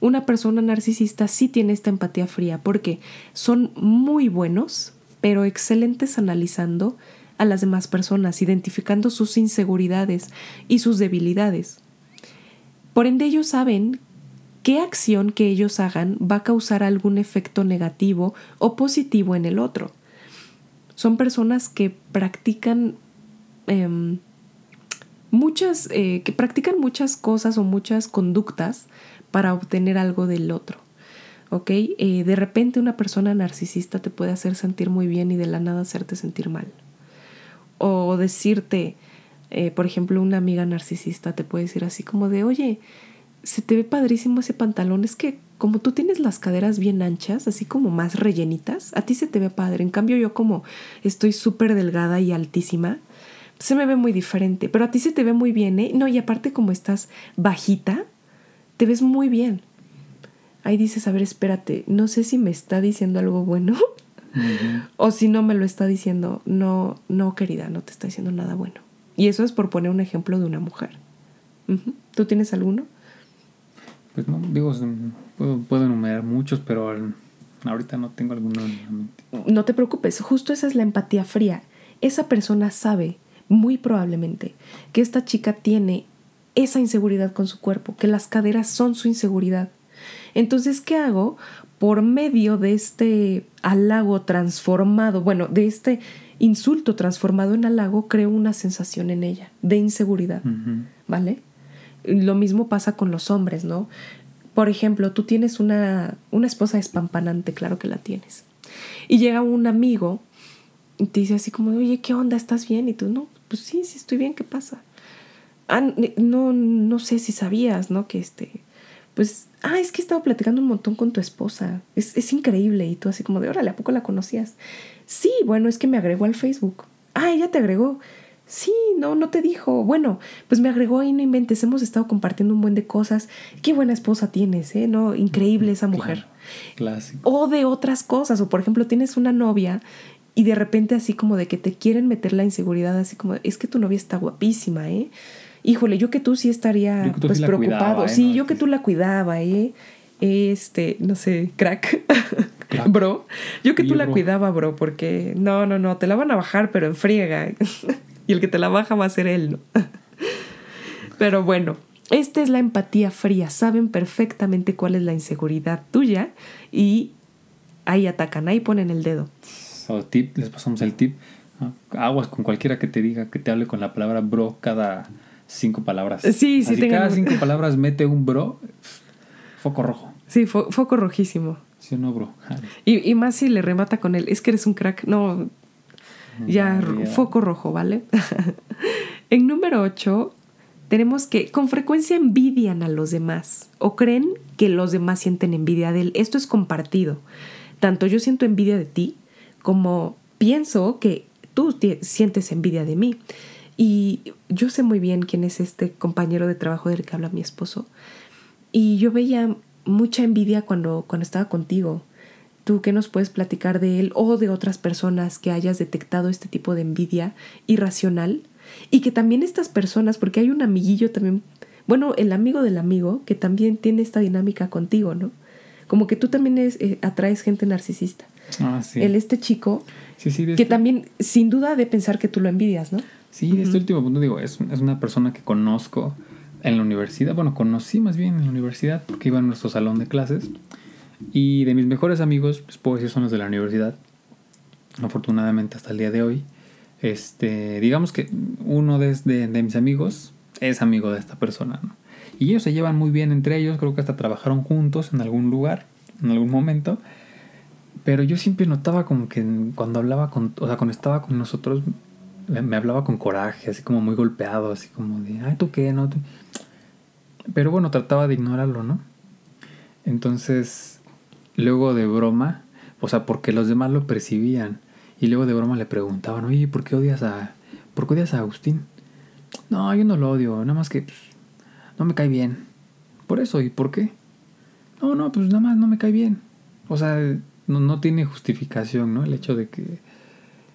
Una persona narcisista sí tiene esta empatía fría porque son muy buenos, pero excelentes analizando a las demás personas, identificando sus inseguridades y sus debilidades. Por ende ellos saben qué acción que ellos hagan va a causar algún efecto negativo o positivo en el otro son personas que practican em, muchas, eh, que practican muchas cosas o muchas conductas para obtener algo del otro. ¿Ok? Eh, de repente una persona narcisista te puede hacer sentir muy bien y de la nada hacerte sentir mal. O decirte, eh, por ejemplo, una amiga narcisista te puede decir así como de, oye, se te ve padrísimo ese pantalón, es que como tú tienes las caderas bien anchas, así como más rellenitas, a ti se te ve padre. En cambio yo como estoy súper delgada y altísima, se me ve muy diferente, pero a ti se te ve muy bien, ¿eh? No, y aparte como estás bajita, te ves muy bien. Ahí dices, a ver, espérate, no sé si me está diciendo algo bueno o si no me lo está diciendo, no, no, querida, no te está diciendo nada bueno. Y eso es por poner un ejemplo de una mujer. ¿Tú tienes alguno? Pues no, digo, puedo, puedo enumerar muchos, pero ahorita no tengo alguno. No te preocupes, justo esa es la empatía fría. Esa persona sabe, muy probablemente, que esta chica tiene esa inseguridad con su cuerpo, que las caderas son su inseguridad. Entonces, ¿qué hago? Por medio de este halago transformado, bueno, de este insulto transformado en halago, creo una sensación en ella de inseguridad. ¿vale? Lo mismo pasa con los hombres, ¿no? Por ejemplo, tú tienes una, una esposa espampanante, claro que la tienes. Y llega un amigo y te dice así como, oye, ¿qué onda? ¿Estás bien? Y tú, no, pues sí, sí estoy bien, ¿qué pasa? Ah, no, no sé si sabías, ¿no? Que este, pues, ah, es que he estado platicando un montón con tu esposa. Es, es increíble. Y tú así como de, órale, ¿a poco la conocías? Sí, bueno, es que me agregó al Facebook. Ah, ella te agregó. Sí, no, no te dijo. Bueno, pues me agregó ahí, no inventes. Hemos estado compartiendo un buen de cosas. Qué buena esposa tienes, ¿eh? No, increíble esa mujer. Clásico. O de otras cosas. O por ejemplo, tienes una novia y de repente así como de que te quieren meter la inseguridad, así como, es que tu novia está guapísima, ¿eh? Híjole, yo que tú sí estaría tú pues sí preocupado. cuidaba, ¿eh? Sí, No, yo que tú la cuidaba, ¿eh? Este, no sé, crack. Crack. bro. Yo que tú la bro. cuidaba, bro, porque no, no, no, te la van a bajar, pero en friega. Y el que te la baja va a ser él, ¿no? pero bueno, esta es la empatía fría. Saben perfectamente cuál es la inseguridad tuya y ahí atacan, ahí ponen el dedo. O tip, les pasamos el tip. Aguas con cualquiera que te diga que te hable con la palabra bro cada cinco palabras. Sí, sí, Así tengan- cada cinco palabras mete un bro, foco rojo. Sí, fo- foco rojísimo. Sí no, bro. Y, y, más si le remata con él, es que eres un crack. No, ya, foco rojo, ¿vale? en número 8, tenemos que con frecuencia envidian a los demás o creen que los demás sienten envidia de él. Esto es compartido. Tanto yo siento envidia de ti como pienso que tú sientes envidia de mí. Y yo sé muy bien quién es este compañero de trabajo del que habla mi esposo. Y yo veía mucha envidia cuando, cuando estaba contigo. ¿Tú qué nos puedes platicar de él o de otras personas que hayas detectado este tipo de envidia irracional? Y que también estas personas, porque hay un amiguillo también, bueno, el amigo del amigo, que también tiene esta dinámica contigo, ¿no? Como que tú también eh, atraes gente narcisista. Ah, sí. El este chico, que este también, sin duda, de pensar que tú lo envidias, ¿no? Sí, este último punto, digo, es, es, una persona que conozco en la universidad. Bueno, conocí más bien en la universidad porque iba a nuestro salón de clases. Y de mis mejores amigos, pues puedo decir, son los de la universidad. Afortunadamente hasta el día de hoy. Este, digamos que uno de, de, de mis amigos es amigo de esta persona. Y ellos se llevan muy bien entre ellos, creo que hasta trabajaron juntos en algún lugar, en algún momento. Pero yo siempre notaba como que cuando hablaba con, o sea, cuando estaba con nosotros, me, hablaba con coraje, así como muy golpeado, así como de, ay, ¿tú qué? No? Pero bueno, trataba de ignorarlo, ¿no? Entonces, luego de broma, o sea, porque los demás lo percibían, y luego de broma le preguntaban, oye, ¿por qué odias a, ¿por qué odias a Agustín? No, yo no lo odio, nada más que pues, no me cae bien. Por eso, ¿y por qué? No, no, pues nada más no me cae bien. O sea, no, no tiene justificación, ¿no? El hecho de que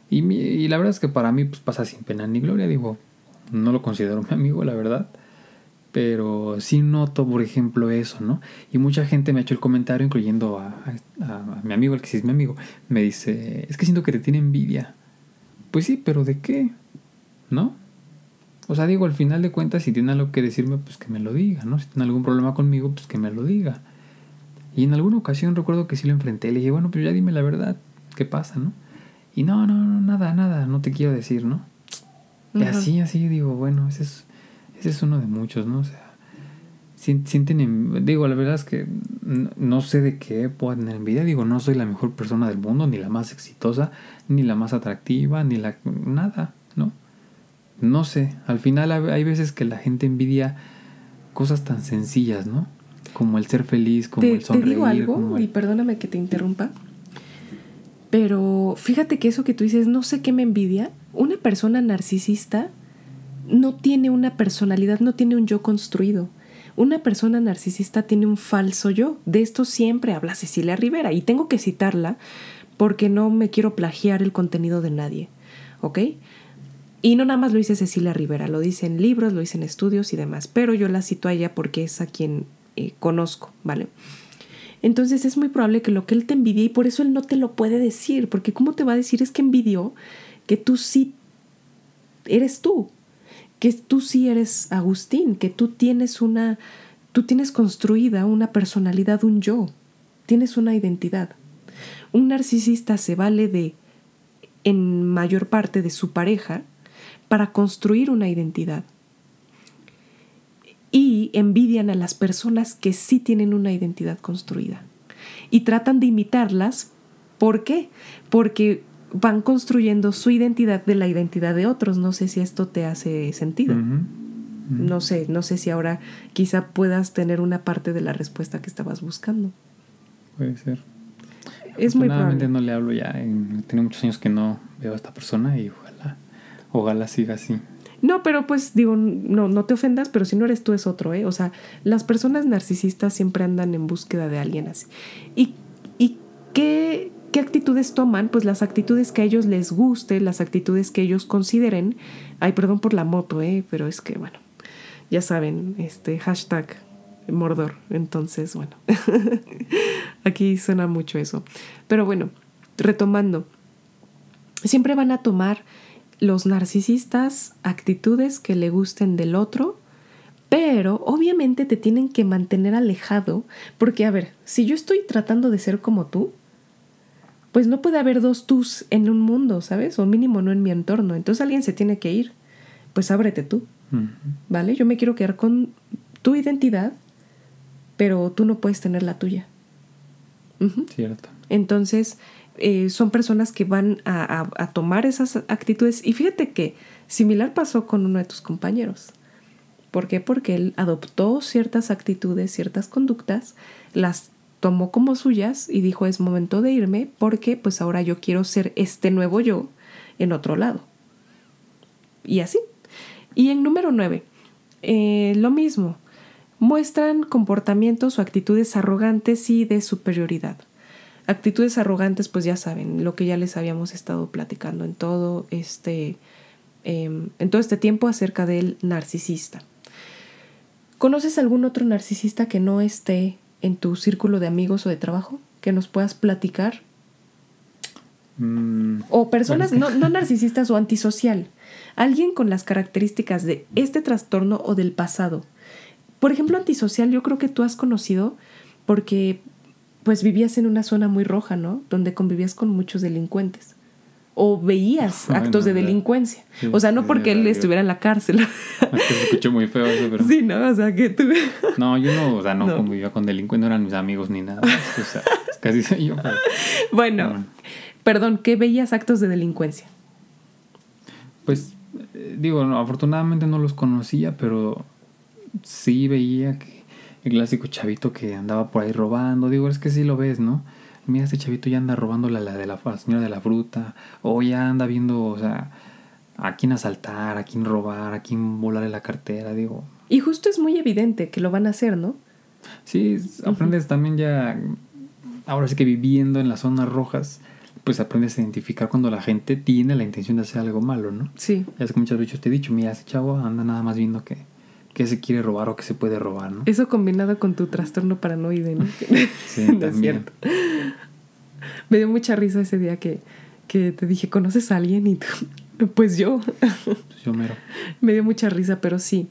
y, la verdad es que para mí pues, pasa sin pena ni gloria, digo, no lo considero mi amigo, la verdad. Pero sí noto, por ejemplo, eso, ¿no? Y mucha gente me ha hecho el comentario, incluyendo a, mi amigo, el que sí es mi amigo, me dice, es que siento que te tiene envidia. Pues sí, pero ¿de qué? ¿No? O sea, digo, al final de cuentas, si tiene algo que decirme, pues que me lo diga, ¿no? Si tiene algún problema conmigo, pues que me lo diga. Y en alguna ocasión recuerdo que sí lo enfrenté, le dije, bueno, pues ya dime la verdad, ¿qué pasa, no? Y no, no, no, nada, nada, no te quiero decir, ¿no? Y así, así digo, bueno, ese es, ese es uno de muchos, ¿no? O sea, sienten, digo, la verdad es que no sé de qué puedo tener envidia, digo, no soy la mejor persona del mundo, ni la más exitosa, ni la más atractiva, ni la, nada, ¿no? No sé, al final hay veces que la gente envidia cosas tan sencillas, ¿no? Como el ser feliz, como el sonreír. Te digo algo, y perdóname que te interrumpa. Pero fíjate que eso que tú dices, no sé qué me envidia. Una persona narcisista no tiene una personalidad, no tiene un yo construido. Una persona narcisista tiene un falso yo. De esto siempre habla Cecilia Rivera y tengo que citarla porque no me quiero plagiar el contenido de nadie. ¿Ok? Y no nada más lo dice Cecilia Rivera, lo dice en libros, lo dice en estudios y demás, pero yo la cito a ella porque es a quien eh, conozco, ¿vale? Entonces es muy probable que lo que él te envidie y por eso él no te lo puede decir, porque ¿cómo te va a decir es que envidió que tú sí eres tú, que tú sí eres Agustín, que tú tienes una, tú tienes construida una personalidad, un yo, tienes una identidad. Un narcisista se vale de, en mayor parte, de su pareja para construir una identidad y envidian a las personas que sí tienen una identidad construida. Y tratan de imitarlas. ¿Por qué? Porque van construyendo su identidad de la identidad de otros. No sé si esto te hace sentido. No sé, no sé si ahora quizá puedas tener una parte de la respuesta que estabas buscando. Puede ser. Es muy probable. no le hablo ya. Tiene muchos años que no veo a esta persona y ojalá, ojalá siga así. No, pero pues digo, no, no te ofendas, pero si no eres tú es otro, ¿eh? O sea, las personas narcisistas siempre andan en búsqueda de alguien así. ¿Y, y qué, qué actitudes toman? Pues las actitudes que a ellos les guste, las actitudes que ellos consideren. Ay, perdón por la moto, ¿eh? Pero es que, bueno, ya saben, este hashtag Mordor. Entonces, bueno, aquí suena mucho eso. Pero bueno, retomando, siempre van a tomar los narcisistas actitudes que le gusten del otro, pero obviamente te tienen que mantener alejado, porque a ver, si yo estoy tratando de ser como tú, pues no puede haber dos tus en un mundo, ¿sabes? O mínimo no en mi entorno. Entonces alguien se tiene que ir. Pues ábrete tú. ¿Vale? Yo me quiero quedar con tu identidad, pero tú no puedes tener la tuya. Cierto. Entonces, eh, son personas que van a, a, tomar esas actitudes. Y fíjate que similar pasó con uno de tus compañeros. ¿Por qué? Porque él adoptó ciertas actitudes, ciertas conductas, las tomó como suyas y dijo es momento de irme porque pues ahora yo quiero ser este nuevo yo en otro lado. Y así. Y en número nueve, eh, lo mismo. Muestran comportamientos o actitudes arrogantes y de superioridad. Actitudes arrogantes, pues ya saben, lo que ya les habíamos estado platicando en todo este, em, en todo este tiempo acerca del narcisista. ¿Conoces algún otro narcisista que no esté en tu círculo de amigos o de trabajo? Que nos puedas platicar. Mm, o personas no, no narcisistas o antisocial. Alguien con las características de este trastorno o del pasado. Por ejemplo, antisocial yo creo que tú has conocido porque pues vivías en una zona muy roja, ¿no? Donde convivías con muchos delincuentes. O veías actos de delincuencia. o sea, no porque él estuviera en la cárcel. Se escuchó muy feo eso, pero... Sí, ¿no? O sea, que tú... No, yo no, o sea, no, convivía con delincuentes, no eran mis amigos ni nada. O sea, casi soy yo. Bueno, perdón, ¿qué veías actos de delincuencia? Pues, eh, digo, afortunadamente no los conocía, pero sí veía que el clásico chavito que andaba por ahí robando. Digo, es que sí lo ves, ¿no? Mira, este chavito ya anda robando la, de la, señora de la fruta. O ya anda viendo, o sea, a quién asaltar, a quién robar, a quién volarle la cartera, digo. Y justo es muy evidente que lo van a hacer, ¿no? Sí, aprendes también ya, ahora sí que viviendo en las zonas rojas, pues aprendes a identificar cuando la gente tiene la intención de hacer algo malo, ¿no? Sí. Ya es que muchas veces te he dicho, mira, ese chavo anda nada más viendo que qué se quiere robar o qué se puede robar, ¿no? Eso combinado con tu trastorno paranoide, ¿no? sí, también. Me dio mucha risa ese día que, que te dije, ¿conoces a alguien? Y tú, pues yo. Pues yo mero. Me dio mucha risa, pero sí.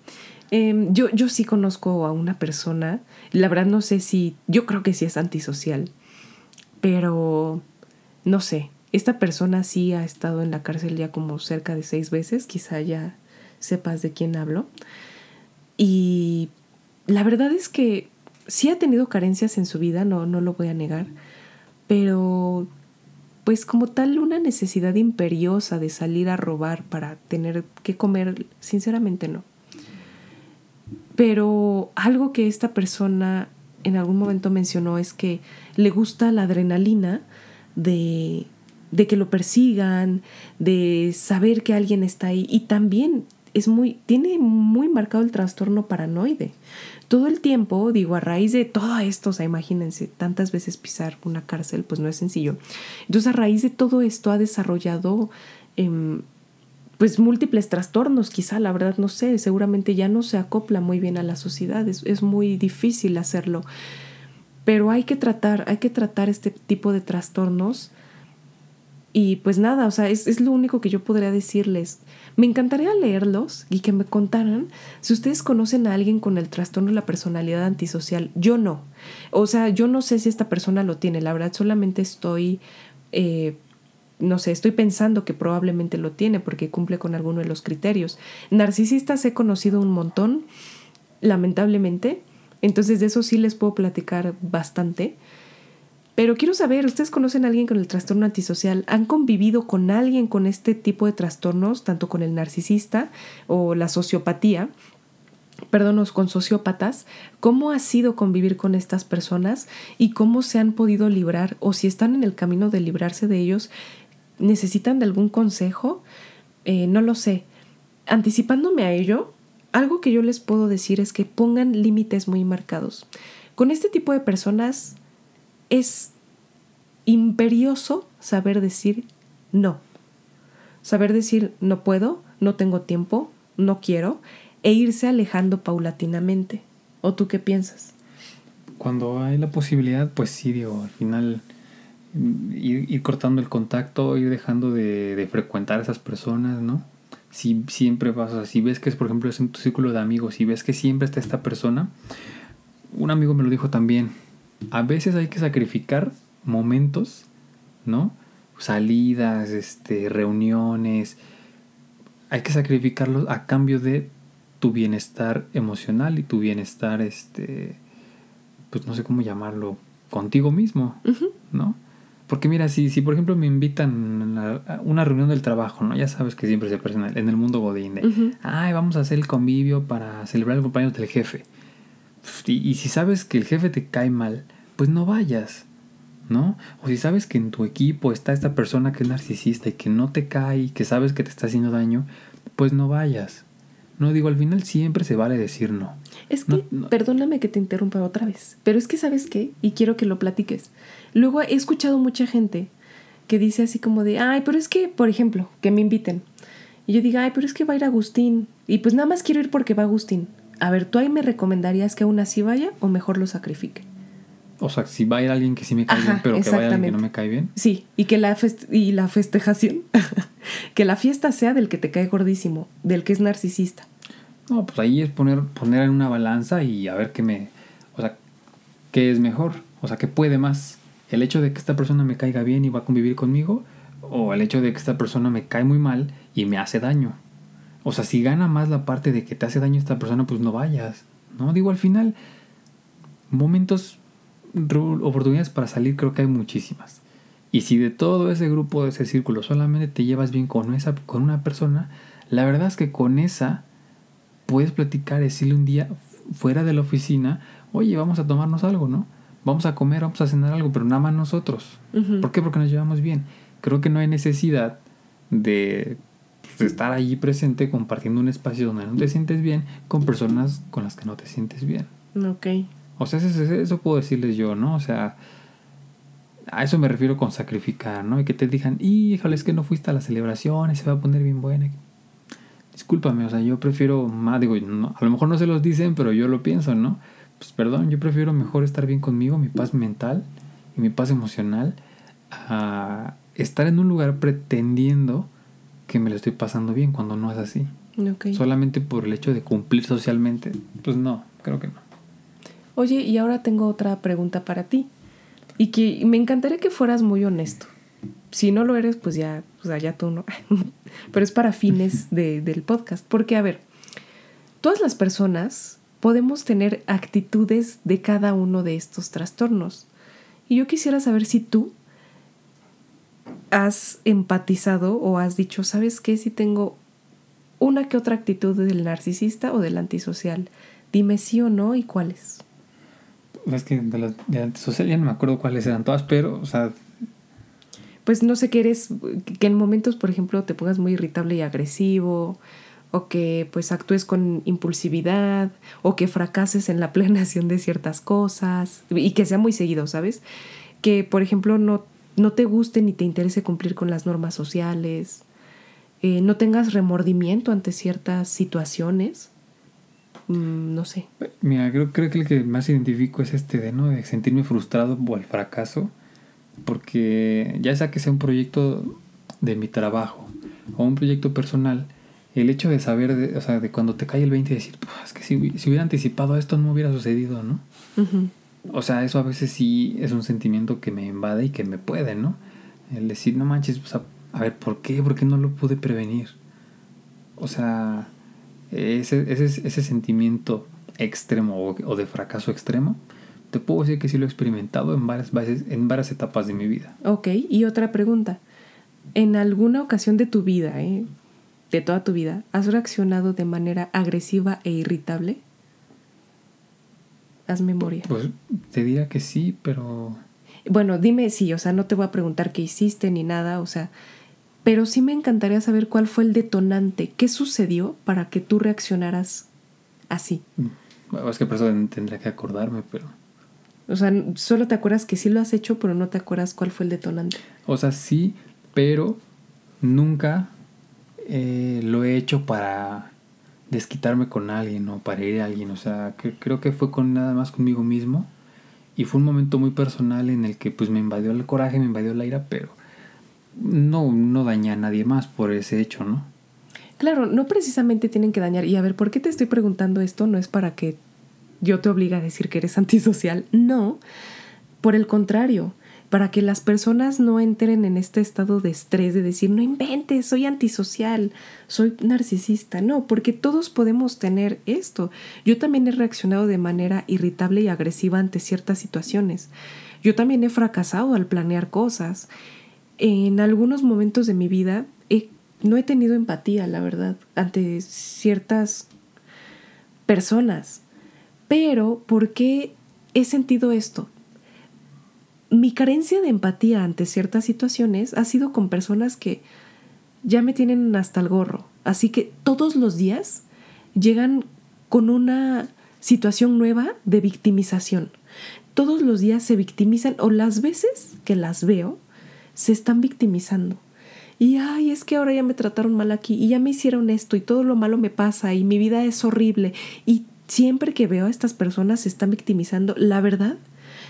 Em, yo, yo sí conozco a una persona, la verdad no sé si, yo creo que sí es antisocial, pero no sé, esta persona sí ha estado en la cárcel ya como cerca de seis veces, quizá ya sepas de quién hablo. Y la verdad es que sí ha tenido carencias en su vida, no, no lo voy a negar, pero pues como tal una necesidad imperiosa de salir a robar para tener que comer, sinceramente no. Pero algo que esta persona en algún momento mencionó es que le gusta la adrenalina de, de que lo persigan, de saber que alguien está ahí y también es muy, tiene muy marcado el trastorno paranoide. Todo el tiempo, digo, a raíz de todo esto, o sea, imagínense, tantas veces pisar una cárcel, pues no es sencillo. Entonces, a raíz de todo esto ha desarrollado, em, pues, múltiples trastornos, quizá, la verdad, no sé, seguramente ya no se acopla muy bien a la sociedad, es, es muy difícil hacerlo. Pero hay que tratar, hay que tratar este tipo de trastornos. Y pues nada, o sea, es, es lo único que yo podría decirles. Me encantaría leerlos y que me contaran si ustedes conocen a alguien con el trastorno de la personalidad antisocial. Yo no. O sea, yo no sé si esta persona lo tiene. La verdad, solamente estoy, eh, no sé, estoy pensando que probablemente lo tiene porque cumple con alguno de los criterios. Narcisistas he conocido un montón, lamentablemente. Entonces de eso sí les puedo platicar bastante. Pero quiero saber, ¿ustedes conocen a alguien con el trastorno antisocial? ¿Han convivido con alguien con este tipo de trastornos, tanto con el narcisista o la sociopatía? Perdón, con sociópatas, ¿cómo ha sido convivir con estas personas y cómo se han podido librar o si están en el camino de librarse de ellos? ¿Necesitan de algún consejo? Eh, no lo sé. Anticipándome a ello, algo que yo les puedo decir es que pongan límites muy marcados. Con este tipo de personas es imperioso saber decir no. Saber decir no puedo, no tengo tiempo, no quiero, e irse alejando paulatinamente. ¿O tú qué piensas? Cuando hay la posibilidad, pues sí, digo, al final mm, ir, cortando el contacto, ir dejando de, frecuentar a esas personas, ¿no? Si siempre vas, o si ves que es, por ejemplo, es en tu círculo de amigos, si ves que siempre está esta persona, un amigo me lo dijo también, a veces hay que sacrificar momentos, ¿no? Salidas, este, reuniones. Hay que sacrificarlos a cambio de tu bienestar emocional y tu bienestar, este, pues no sé cómo llamarlo, contigo mismo, ¿no? Porque mira, si, si por ejemplo me invitan a una reunión del trabajo, ¿no? Ya sabes que siempre se presenta en el mundo godín de, ay, vamos a hacer el convivio para celebrar el cumpleaños del jefe. Y, y, si sabes que el jefe te cae mal, pues no vayas, ¿no? O si sabes que en tu equipo está esta persona que es narcisista y que no te cae y que sabes que te está haciendo daño, pues no vayas. No digo, al final siempre se vale decir no. Es que, perdóname que te interrumpa otra vez, pero es que sabes qué, y quiero que lo platiques. Luego he escuchado mucha gente que dice así como de, ay, pero es que, por ejemplo, que me inviten. Y yo diga, ay, pero es que va a ir Agustín. Y pues nada más quiero ir porque va Agustín. A ver, ¿tú ahí me recomendarías que aún así vaya o mejor lo sacrifique? O sea, si va a ir alguien que sí me cae bien, pero que vaya alguien que no me cae bien. Sí, y que la, y la festejación, que la fiesta sea del que te cae gordísimo, del que es narcisista. No, pues ahí es poner, poner en una balanza y a ver qué me. O sea, qué es mejor. O sea, qué puede más. El hecho de que esta persona me caiga bien y va a convivir conmigo, o el hecho de que esta persona me cae muy mal y me hace daño. O sea, si gana más la parte de que te hace daño esta persona, pues no vayas. ¿No? Digo, al final, momentos, oportunidades para salir, creo que hay muchísimas. Y si de todo ese grupo, de ese círculo, solamente te llevas bien con, esa, con una persona, la verdad es que con esa puedes platicar, decirle un día fuera de la oficina, oye, vamos a tomarnos algo, ¿no? Vamos a comer, vamos a cenar algo, pero nada más nosotros. ¿Por qué? Porque nos llevamos bien. Creo que no hay necesidad de, pues, estar allí presente compartiendo un espacio donde no te sientes bien con personas con las que no te sientes bien. Ok. O sea, eso, eso puedo decirles yo, ¿no? O sea, a eso me refiero con sacrificar, ¿no? Y que te digan, híjole, es que no fuiste a la celebración y se va a poner bien buena discúlpame, o sea, yo prefiero más, digo, a lo mejor no se los dicen, pero yo lo pienso, ¿no? Pues perdón, yo prefiero mejor estar bien conmigo, mi paz mental y mi paz emocional, a estar en un lugar pretendiendo que me lo estoy pasando bien cuando no es así. Solamente por el hecho de cumplir socialmente, pues no, creo que no. Oye, y ahora tengo otra pregunta para ti. Y que me encantaría que fueras muy honesto si no lo eres, pues ya, pues ya tú no. Pero es para fines del podcast. Porque, a ver, todas las personas podemos tener actitudes de cada uno de estos trastornos. Y yo quisiera saber si tú has empatizado o has dicho, ¿sabes qué? Si tengo una que otra actitud del narcisista o del antisocial. Dime sí o no y cuáles. Es que de la de antisocial ya no me acuerdo cuáles eran todas, pero, o sea, pues no sé, que eres, que en momentos, por ejemplo, te pongas muy irritable y agresivo, o que pues actúes con impulsividad, o que fracases en la planeación de ciertas cosas, y que sea muy seguido, ¿sabes? Que, por ejemplo, no, no te guste ni te interese cumplir con las normas sociales, eh, no tengas remordimiento ante ciertas situaciones. Mm, no sé. Mira, creo, creo que el que más identifico es este de, ¿no? De sentirme frustrado por el fracaso porque ya sea que sea un proyecto de mi trabajo o un proyecto personal, el hecho de saber, de, o sea, de cuando te cae el 20 y decir, es que si, hubiera anticipado esto no hubiera sucedido, ¿no? O sea, eso a veces sí es un sentimiento que me invade y que me puede, ¿no? El decir, no manches, a, ver, ¿por qué? ¿Por qué no lo pude prevenir? O sea, ese, ese, ese sentimiento extremo o, o de fracaso extremo, te puedo decir que sí lo he experimentado en varias, veces, en varias etapas de mi vida. Ok, y otra pregunta. ¿En alguna ocasión de tu vida, eh, de toda tu vida, has reaccionado de manera agresiva e irritable? Haz memoria. Pues te diría que sí, pero... Bueno, dime sí, o sea, no te voy a preguntar qué hiciste ni nada, o sea, pero sí me encantaría saber cuál fue el detonante, qué sucedió para que tú reaccionaras así. Bueno, es que por eso tendría que acordarme, pero... O sea, solo te acuerdas que sí lo has hecho, pero no te acuerdas cuál fue el detonante. O sea, sí, pero nunca eh, lo he hecho para desquitarme con alguien o para ir a alguien. O sea, creo que fue con nada más conmigo mismo. Y fue un momento muy personal en el que pues me invadió el coraje, me invadió la ira, pero no, no dañé a nadie más por ese hecho, ¿no? Claro, no precisamente tienen que dañar. Y a ver, ¿por qué te estoy preguntando esto? No es para que yo te obliga a decir que eres antisocial. No, por el contrario, para que las personas no entren en este estado de estrés de decir, no inventes, soy antisocial, soy narcisista. No, porque todos podemos tener esto. Yo también he reaccionado de manera irritable y agresiva ante ciertas situaciones. Yo también he fracasado al planear cosas. En algunos momentos de mi vida no he tenido empatía, la verdad, ante ciertas personas. Pero, ¿por qué he sentido esto? Mi carencia de empatía ante ciertas situaciones ha sido con personas que ya me tienen hasta el gorro. Así que todos los días llegan con una situación nueva de victimización. Todos los días se victimizan o las veces que las veo, se están victimizando. Y ay, es que ahora ya me trataron mal aquí y ya me hicieron esto y todo lo malo me pasa y mi vida es horrible. Y siempre que veo a estas personas se están victimizando, la verdad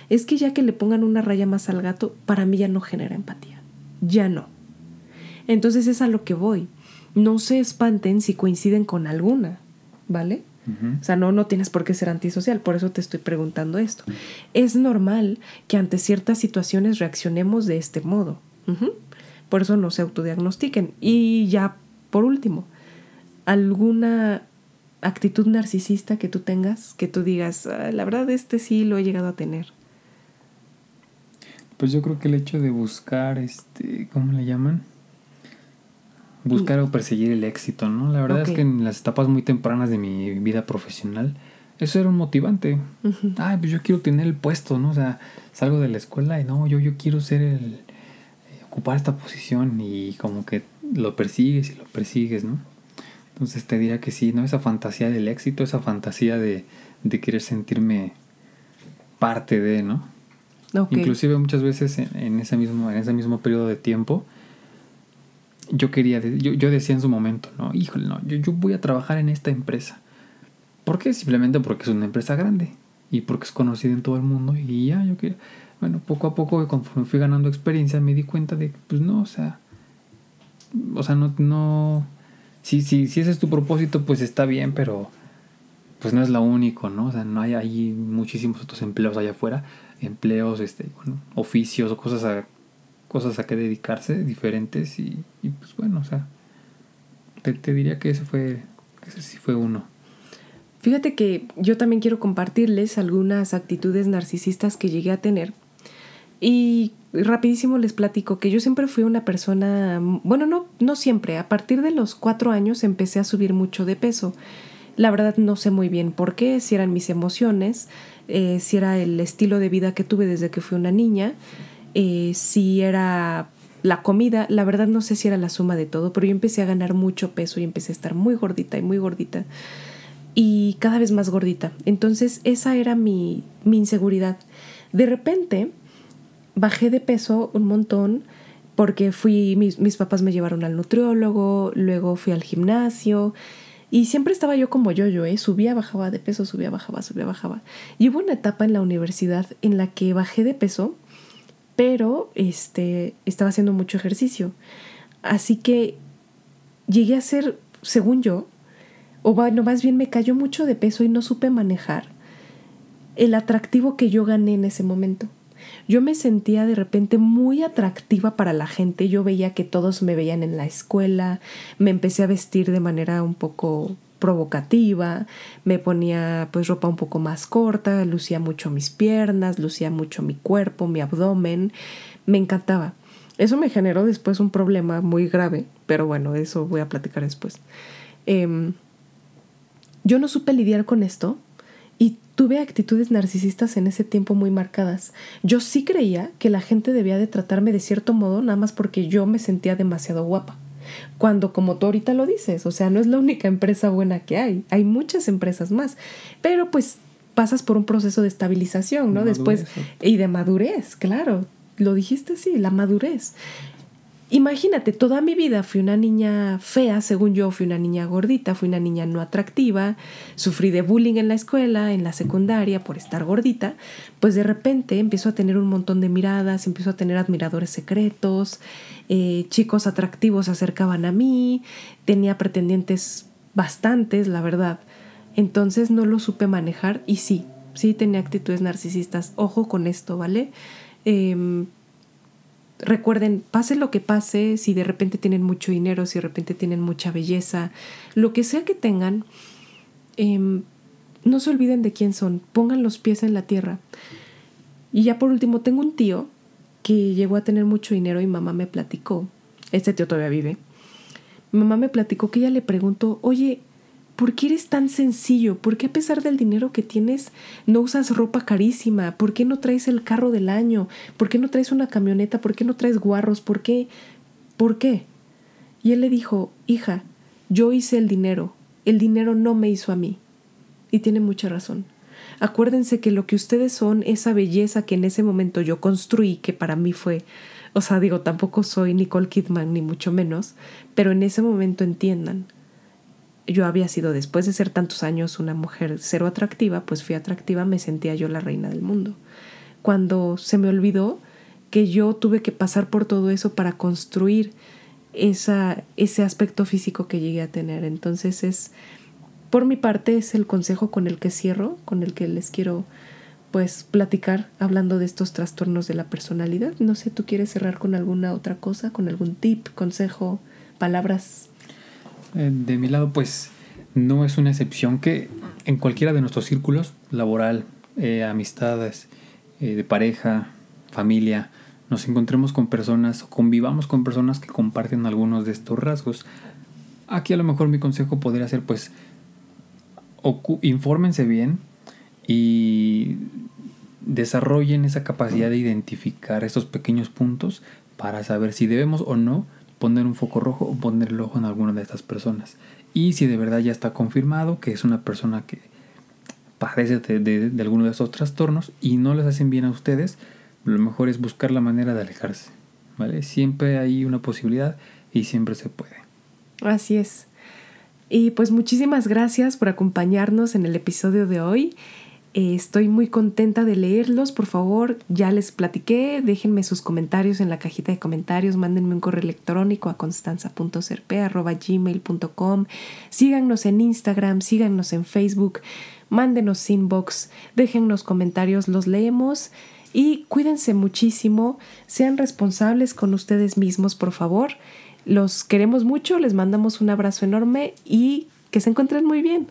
es que ya que le pongan una raya más al gato, para mí ya no genera empatía. Ya no. Entonces es a lo que voy. No se espanten si coinciden con alguna, ¿vale? O sea, no, no tienes por qué ser antisocial, por eso te estoy preguntando esto. Es normal que ante ciertas situaciones reaccionemos de este modo. Por eso no se autodiagnostiquen. Y ya, por último, alguna actitud narcisista que tú tengas, que tú digas, ah, la verdad este sí lo he llegado a tener. Pues yo creo que el hecho de buscar, este, ¿cómo le llaman? Buscar o perseguir el éxito, ¿no? La verdad es que en las etapas muy tempranas de mi vida profesional, eso era un motivante. Ay, pues yo quiero tener el puesto, ¿no? O sea, salgo de la escuela y no, yo, yo quiero ser el, eh, ocupar esta posición y como que lo persigues y lo persigues, ¿no? Entonces te diría que sí, ¿no? Esa fantasía del éxito, esa fantasía de, de querer sentirme parte de, ¿no? Inclusive muchas veces en, en, ese mismo, en ese mismo periodo de tiempo, yo quería, yo, yo decía en su momento, no, híjole, no, yo, yo voy a trabajar en esta empresa. ¿Por qué? Simplemente porque es una empresa grande y porque es conocida en todo el mundo y ya, yo quería, bueno, poco a poco, conforme fui ganando experiencia, me di cuenta de que, pues no, o sea, o sea, no, no, si, si, si ese es tu propósito, pues está bien, pero pues no es lo único, ¿no? O sea, no hay, hay muchísimos otros empleos allá afuera, empleos, este, bueno, oficios o cosas cosas a que dedicarse diferentes y, pues bueno, o sea, te, diría que ese fue, ese sí fue uno. Fíjate que yo también quiero compartirles algunas actitudes narcisistas que llegué a tener. Y rapidísimo les platico que yo siempre fui una persona, bueno, no, no siempre, a partir de los cuatro años empecé a subir mucho de peso. La verdad no sé muy bien por qué, si eran mis emociones, eh, si era el estilo de vida que tuve desde que fui una niña. Eh, si era la comida, la verdad no sé si era la suma de todo, pero yo empecé a ganar mucho peso y empecé a estar muy gordita y muy gordita y cada vez más gordita. Entonces esa era mi, mi inseguridad. De repente bajé de peso un montón porque fui, mis, mis papás me llevaron al nutriólogo, luego fui al gimnasio y siempre estaba yo como yo-yo, ¿eh? subía, bajaba de peso, subía, bajaba, subía, bajaba. Y hubo una etapa en la universidad en la que bajé de peso pero este, estaba haciendo mucho ejercicio. Así que llegué a ser, según yo, o bueno, más bien me cayó mucho de peso y no supe manejar el atractivo que yo gané en ese momento. Yo me sentía de repente muy atractiva para la gente, yo veía que todos me veían en la escuela, me empecé a vestir de manera un poco provocativa, me ponía pues ropa un poco más corta, lucía mucho mis piernas, lucía mucho mi cuerpo, mi abdomen, me encantaba. Eso me generó después un problema muy grave, pero bueno, eso voy a platicar después. Em, yo no supe lidiar con esto y tuve actitudes narcisistas en ese tiempo muy marcadas. Yo sí creía que la gente debía de tratarme de cierto modo nada más porque yo me sentía demasiado guapa. Cuando, como tú ahorita lo dices, o sea, no es la única empresa buena que hay, hay muchas empresas más, pero pues pasas por un proceso de estabilización, ¿no? Después, y de madurez, claro, lo dijiste así, la madurez. Imagínate, toda mi vida fui una niña fea, según yo, fui una niña gordita, fui una niña no atractiva, sufrí de bullying en la escuela, en la secundaria por estar gordita, pues de repente empiezo a tener un montón de miradas, empiezo a tener admiradores secretos, eh, chicos atractivos se acercaban a mí, tenía pretendientes bastantes, la verdad. Entonces no lo supe manejar y sí, sí tenía actitudes narcisistas. Ojo con esto, ¿vale? Eh, recuerden, pase lo que pase, si de repente tienen mucho dinero, si de repente tienen mucha belleza, lo que sea que tengan, em, no se olviden de quién son, pongan los pies en la tierra. Y ya por último, tengo un tío que llegó a tener mucho dinero y mamá me platicó, este tío todavía vive, mamá me platicó que ella le preguntó, oye, ¿por qué eres tan sencillo? ¿Por qué a pesar del dinero que tienes no usas ropa carísima? ¿Por qué no traes el carro del año? ¿Por qué no traes una camioneta? ¿Por qué no traes guarros? ¿Por qué? ¿Por qué? Y él le dijo, hija, yo hice el dinero, el dinero no me hizo a mí. Y tiene mucha razón. Acuérdense que lo que ustedes son, esa belleza que en ese momento yo construí, que para mí fue, o sea, digo, tampoco soy Nicole Kidman, ni mucho menos, pero en ese momento entiendan, yo había sido, después de ser tantos años una mujer cero atractiva, pues fui atractiva, me sentía yo la reina del mundo. Cuando se me olvidó que yo tuve que pasar por todo eso para construir esa, ese aspecto físico que llegué a tener. Entonces es, por mi parte, es el consejo con el que cierro, con el que les quiero pues platicar hablando de estos trastornos de la personalidad. No sé, ¿tú quieres cerrar con alguna otra cosa, con algún tip, consejo, palabras de mi lado, pues no es una excepción que en cualquiera de nuestros círculos, laboral, eh, amistades, eh, de pareja, familia, nos encontremos con personas o convivamos con personas que comparten algunos de estos rasgos. Aquí a lo mejor mi consejo podría ser pues infórmense bien y desarrollen esa capacidad de identificar estos pequeños puntos para saber si debemos o no poner un foco rojo o poner el ojo en alguna de estas personas. Y si de verdad ya está confirmado que es una persona que padece de, alguno de estos trastornos y no les hacen bien a ustedes, lo mejor es buscar la manera de alejarse. ¿Vale? Siempre hay una posibilidad y siempre se puede. Así es. Y pues muchísimas gracias por acompañarnos en el episodio de hoy. Eh, estoy muy contenta de leerlos. Por favor, ya les platiqué. Déjenme sus comentarios en la cajita de comentarios. Mándenme un correo electrónico a constanza.serpe.gmail.com. Síganos en Instagram, síganos en Facebook. Mándenos inbox, déjennos comentarios, los leemos. Y cuídense muchísimo. Sean responsables con ustedes mismos, por favor. Los queremos mucho. Les mandamos un abrazo enorme y que se encuentren muy bien.